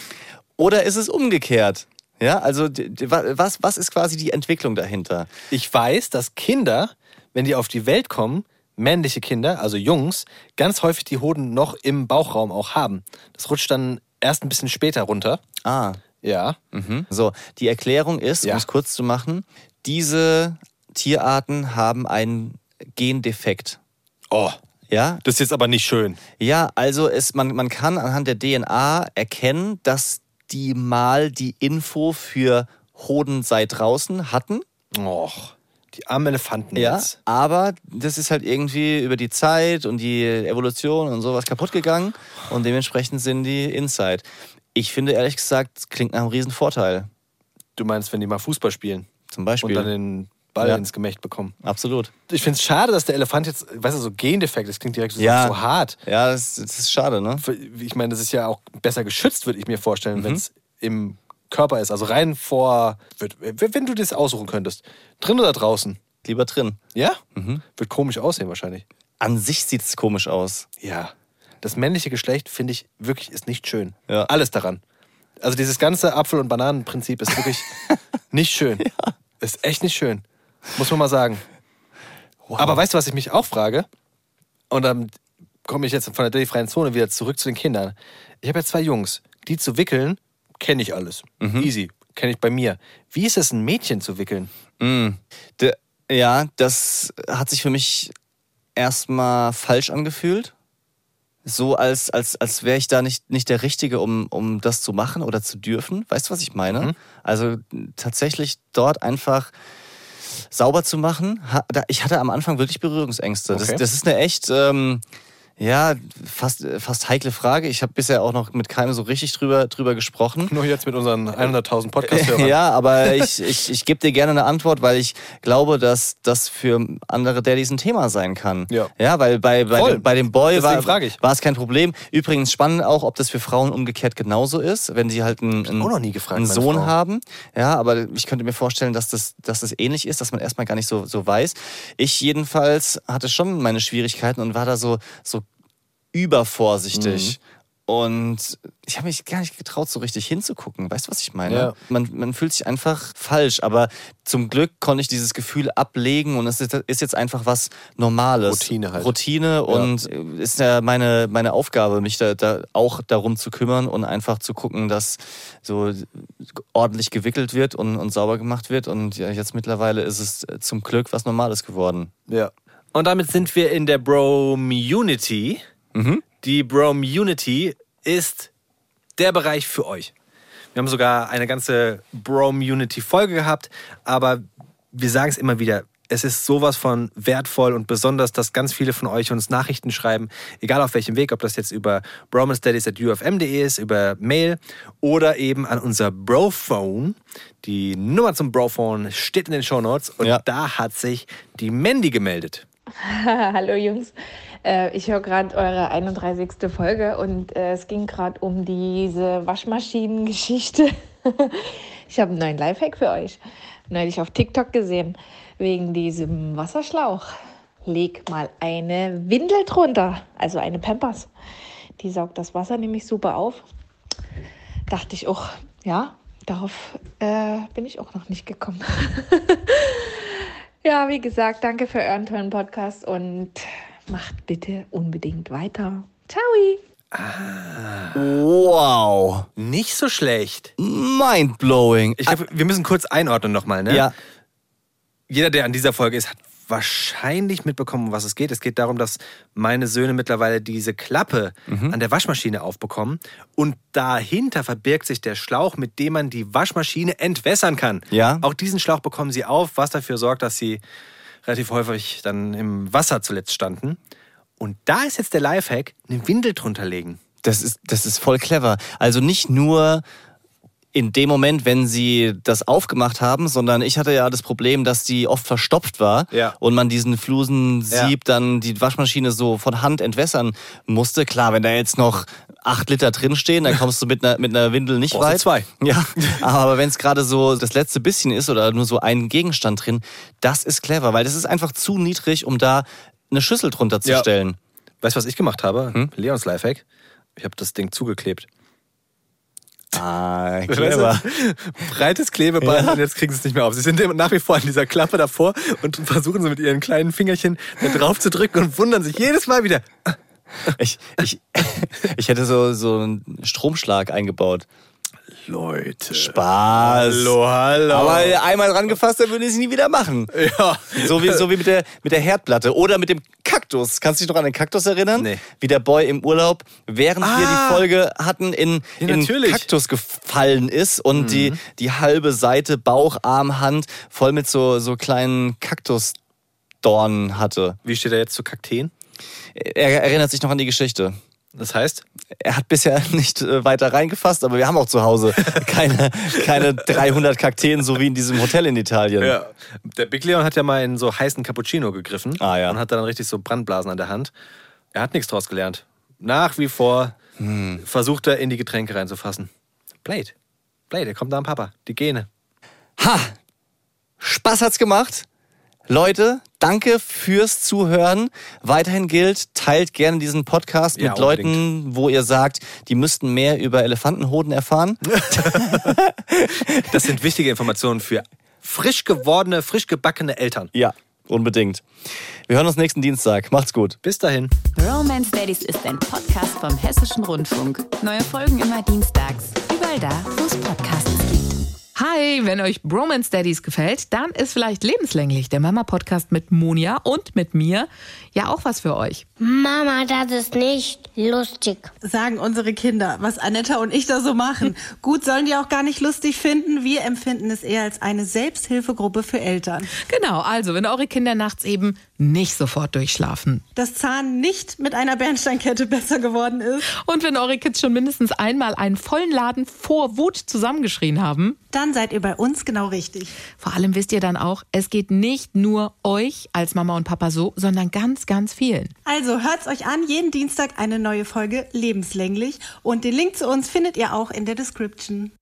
Speaker 3: Oder ist es umgekehrt? Ja, also was, was ist quasi die Entwicklung dahinter?
Speaker 1: Ich weiß, dass Kinder, wenn die auf die Welt kommen, männliche Kinder, also Jungs, ganz häufig die Hoden noch im Bauchraum auch haben. Das rutscht dann erst ein bisschen später runter.
Speaker 3: Ah,
Speaker 1: Ja.
Speaker 3: mhm. so. Die Erklärung ist,
Speaker 1: Ja.
Speaker 3: um es kurz zu machen, diese Tierarten haben einen Gendefekt.
Speaker 1: Oh,
Speaker 3: Ja,
Speaker 1: das ist jetzt aber nicht schön.
Speaker 3: Ja, also es, man, man kann anhand der DNA erkennen, dass die mal die Info für Hoden sei draußen hatten.
Speaker 1: Och, die armen Elefanten
Speaker 3: Ja,
Speaker 1: jetzt.
Speaker 3: aber das ist halt irgendwie über die Zeit und die Evolution und sowas kaputt gegangen und dementsprechend sind die Inside. Ich finde ehrlich gesagt, es klingt nach einem riesen Vorteil.
Speaker 1: Du meinst, wenn die mal Fußball spielen
Speaker 3: Zum
Speaker 1: und
Speaker 3: Beispiel.
Speaker 1: dann den Ball
Speaker 3: Ja.
Speaker 1: ins Gemächt bekommen.
Speaker 3: Absolut.
Speaker 1: Ich finde es schade, dass der Elefant jetzt, weißt du, so Gendefekt, das klingt direkt so,
Speaker 3: Ja.
Speaker 1: so hart.
Speaker 3: Ja, das, das ist schade, ne?
Speaker 1: Ich meine, das ist ja auch besser geschützt, würde ich mir
Speaker 3: Mhm.
Speaker 1: vorstellen, wenn es im Körper ist. Also rein vor, wenn du das aussuchen könntest. Drin oder draußen?
Speaker 3: Lieber drin.
Speaker 1: Ja?
Speaker 3: Mhm.
Speaker 1: Wird komisch aussehen wahrscheinlich.
Speaker 3: An sich sieht es komisch aus.
Speaker 1: Ja. Das männliche Geschlecht, finde ich, wirklich ist nicht schön.
Speaker 3: Ja.
Speaker 1: Alles daran. Also dieses ganze Apfel- und Bananenprinzip ist wirklich nicht schön. Ist echt nicht schön. Muss man mal sagen. Aber weißt du, was ich mich auch frage? Und dann komme ich jetzt von der freien Zone wieder zurück zu den Kindern. Ich habe ja zwei Jungs. Die zu wickeln, kenne ich alles. Easy. Kenne ich bei mir. Wie ist es, ein Mädchen zu wickeln?
Speaker 3: De, ja, das hat sich für mich erstmal falsch angefühlt. So als, als, als wäre ich da nicht, nicht der Richtige, um, um das zu machen oder zu dürfen. Weißt du, was ich meine?
Speaker 1: Mhm.
Speaker 3: Also tatsächlich dort einfach sauber zu machen. Ich hatte am Anfang wirklich Berührungsängste. Das,
Speaker 1: Okay.
Speaker 3: das ist eine echt, ähm, ja, fast, fast heikle Frage. Ich habe bisher auch noch mit keinem so richtig drüber, drüber gesprochen.
Speaker 1: Nur jetzt mit unseren 100.000 Podcast-Hörern.
Speaker 3: Ja, aber ich, ich, ich gebe dir gerne eine Antwort, weil ich glaube, dass das für andere Daddys ein Thema sein kann.
Speaker 1: Ja.
Speaker 3: Ja, weil bei, bei,
Speaker 1: Voll.
Speaker 3: dem, bei dem Boy
Speaker 1: Deswegen
Speaker 3: war, war es kein Problem. Übrigens spannend auch, ob das für Frauen umgekehrt genauso ist, wenn sie halt einen, einen,
Speaker 1: gefragt,
Speaker 3: einen Sohn
Speaker 1: Frau.
Speaker 3: haben. Ja, aber ich könnte mir vorstellen, dass das, dass das ähnlich ist, dass man erstmal gar nicht so, so weiß. Ich jedenfalls hatte schon meine Schwierigkeiten und war da so, so übervorsichtig.
Speaker 1: Mhm.
Speaker 3: Und ich habe mich gar nicht getraut, so richtig hinzugucken. Weißt du, was ich meine?
Speaker 1: Ja.
Speaker 3: Man, man fühlt sich einfach falsch. Aber zum Glück konnte ich dieses Gefühl ablegen und es ist, jetzt einfach was Normales.
Speaker 1: Routine halt.
Speaker 3: Routine und ist ja meine, meine Aufgabe, mich da, da auch darum zu kümmern und einfach zu gucken, dass so ordentlich gewickelt wird und, und sauber gemacht wird. Und ja, jetzt mittlerweile ist es zum Glück was Normales geworden.
Speaker 1: Ja. Und damit sind wir in der Bro-Unity. Die Bro-Unity ist der Bereich für euch. Wir haben sogar eine ganze Bro-Unity-Folge gehabt, aber wir sagen es immer wieder, Es ist sowas von wertvoll und besonders, dass ganz viele von euch uns Nachrichten schreiben, egal auf welchem Weg, ob das jetzt über bromanstudies.ufm.de ist, über Mail oder eben an unser Brophone. Die Nummer zum Brophone steht in den Shownotes und
Speaker 3: Ja.
Speaker 1: da hat sich die Mandy gemeldet.
Speaker 6: Hallo Jungs, äh, ich höre gerade eure 31. Folge und äh, es ging gerade um diese Waschmaschinengeschichte. ich habe einen neuen Lifehack für euch. Neulich auf TikTok gesehen, wegen diesem Wasserschlauch. Leg mal eine Windel drunter, also eine Pampers. Die saugt das Wasser nämlich super auf. Dachte ich auch, ja, darauf äh, bin ich auch noch nicht gekommen. Ja, wie gesagt, danke für euren tollen Podcast und macht bitte unbedingt weiter. Ciao!
Speaker 3: Wow.
Speaker 1: Nicht so schlecht.
Speaker 3: Mindblowing.
Speaker 1: Ich glaube, wir müssen kurz einordnen nochmal, ne?
Speaker 3: ja.
Speaker 1: Jeder, der an dieser Folge ist, hat wahrscheinlich mitbekommen, um was es geht. Es geht darum, dass meine Söhne mittlerweile diese Klappe
Speaker 3: Mhm.
Speaker 1: an der Waschmaschine aufbekommen und dahinter verbirgt sich der Schlauch, mit dem man die Waschmaschine entwässern kann.
Speaker 3: Ja.
Speaker 1: Auch diesen Schlauch bekommen sie auf, was dafür sorgt, dass sie relativ häufig dann im Wasser zuletzt standen. Und da ist jetzt der Lifehack, eine Windel drunter legen.
Speaker 3: Das ist, das ist voll clever. Also nicht nur in dem Moment, wenn sie das aufgemacht haben, sondern ich hatte ja das Problem, dass die oft verstopft war
Speaker 1: Ja.
Speaker 3: und man diesen Flusensieb
Speaker 1: Ja.
Speaker 3: dann die Waschmaschine so von Hand entwässern musste. Klar, wenn da jetzt noch acht Liter drinstehen, dann kommst du mit einer, mit einer Windel nicht
Speaker 1: Brauchst
Speaker 3: weit.
Speaker 1: zwei.
Speaker 3: Ja, aber wenn es gerade so das letzte bisschen ist oder nur so ein Gegenstand drin, das ist clever, weil das ist einfach zu niedrig, um da eine Schüssel drunter zu
Speaker 1: Ja.
Speaker 3: stellen.
Speaker 1: Weißt du, was ich gemacht habe?
Speaker 3: Hm?
Speaker 1: Leons Lifehack. Ich habe das Ding zugeklebt.
Speaker 3: Ah,
Speaker 1: du, Breites Klebeband und jetzt kriegen sie es nicht mehr auf. Sie sind nach wie vor an dieser Klappe davor und versuchen so mit ihren kleinen Fingerchen da drauf zu drücken und wundern sich jedes Mal wieder.
Speaker 3: Ich, ich, ich hätte so, so einen Stromschlag eingebaut.
Speaker 1: Leute.
Speaker 3: Spaß.
Speaker 1: Hallo, hallo.
Speaker 3: Aber einmal dran gefasst, dann würde ich es nie wieder machen.
Speaker 1: ja.
Speaker 3: So wie, so wie mit, der, mit der Herdplatte oder mit dem Kaktus. Kannst du dich noch an den Kaktus erinnern?
Speaker 1: Nee.
Speaker 3: Wie der Boy im Urlaub, während wir
Speaker 1: Ah.
Speaker 3: die Folge hatten, in,
Speaker 1: Ja,
Speaker 3: in. Kaktus gefallen ist und die, die halbe Seite Bauch, Arm, Hand voll mit so, so kleinen Kaktusdornen hatte.
Speaker 1: Wie steht er jetzt zu Kakteen?
Speaker 3: Er erinnert sich noch an die Geschichte.
Speaker 1: Das heißt?
Speaker 3: Er hat bisher nicht äh, weiter reingefasst, aber wir haben auch zu Hause keine, keine 300 Kakteen, so wie in diesem Hotel in Italien.
Speaker 1: Ja. Der Big Leon hat ja mal in so heißen Cappuccino gegriffen
Speaker 3: Ah, ja.
Speaker 1: und hat dann richtig so Brandblasen an der Hand. Er hat nichts draus gelernt. Nach wie vor
Speaker 3: Hm.
Speaker 1: versucht er in die Getränke reinzufassen. Blade. Blade, der kommt da am Papa. Die Gene.
Speaker 3: Ha! Spaß hat's gemacht. Leute, danke fürs Zuhören. Weiterhin gilt, teilt gerne diesen Podcast
Speaker 1: Ja,
Speaker 3: mit Leuten, wo ihr sagt, die müssten mehr über Elefantenhoden erfahren.
Speaker 1: Das sind wichtige Informationen für frisch gewordene, frisch gebackene Eltern.
Speaker 3: Ja, unbedingt. Wir hören uns nächsten Dienstag. Macht's gut.
Speaker 1: Bis dahin.
Speaker 4: Romance Daddies ist ein Podcast vom Hessischen Rundfunk. Neue Folgen immer dienstags. Überall da, wo es Podcasts gibt.
Speaker 7: Hi, wenn euch Bromance Daddies gefällt, dann ist vielleicht lebenslänglich der Mama-Podcast mit Monia und mit mir ja auch was für euch.
Speaker 2: Mama, das ist nicht lustig.
Speaker 8: sagen unsere Kinder, was Anetta und ich da so machen. Gut, sollen die auch gar nicht lustig finden. Wir empfinden es eher als eine Selbsthilfegruppe für Eltern.
Speaker 7: Genau, also wenn eure Kinder nachts eben nicht sofort durchschlafen.
Speaker 8: Das Zahn nicht mit einer Bernsteinkette besser geworden ist,
Speaker 7: Und wenn eure Kids schon mindestens einmal einen vollen Laden vor Wut zusammengeschrien haben.
Speaker 8: Dann seid ihr bei uns genau richtig.
Speaker 7: Vor allem wisst ihr dann auch, es geht nicht nur euch als Mama und Papa so, sondern ganz, ganz vielen.
Speaker 8: Also hört's euch an, jeden Dienstag eine neue Folge lebenslänglich und den Link zu uns findet ihr auch in der Description.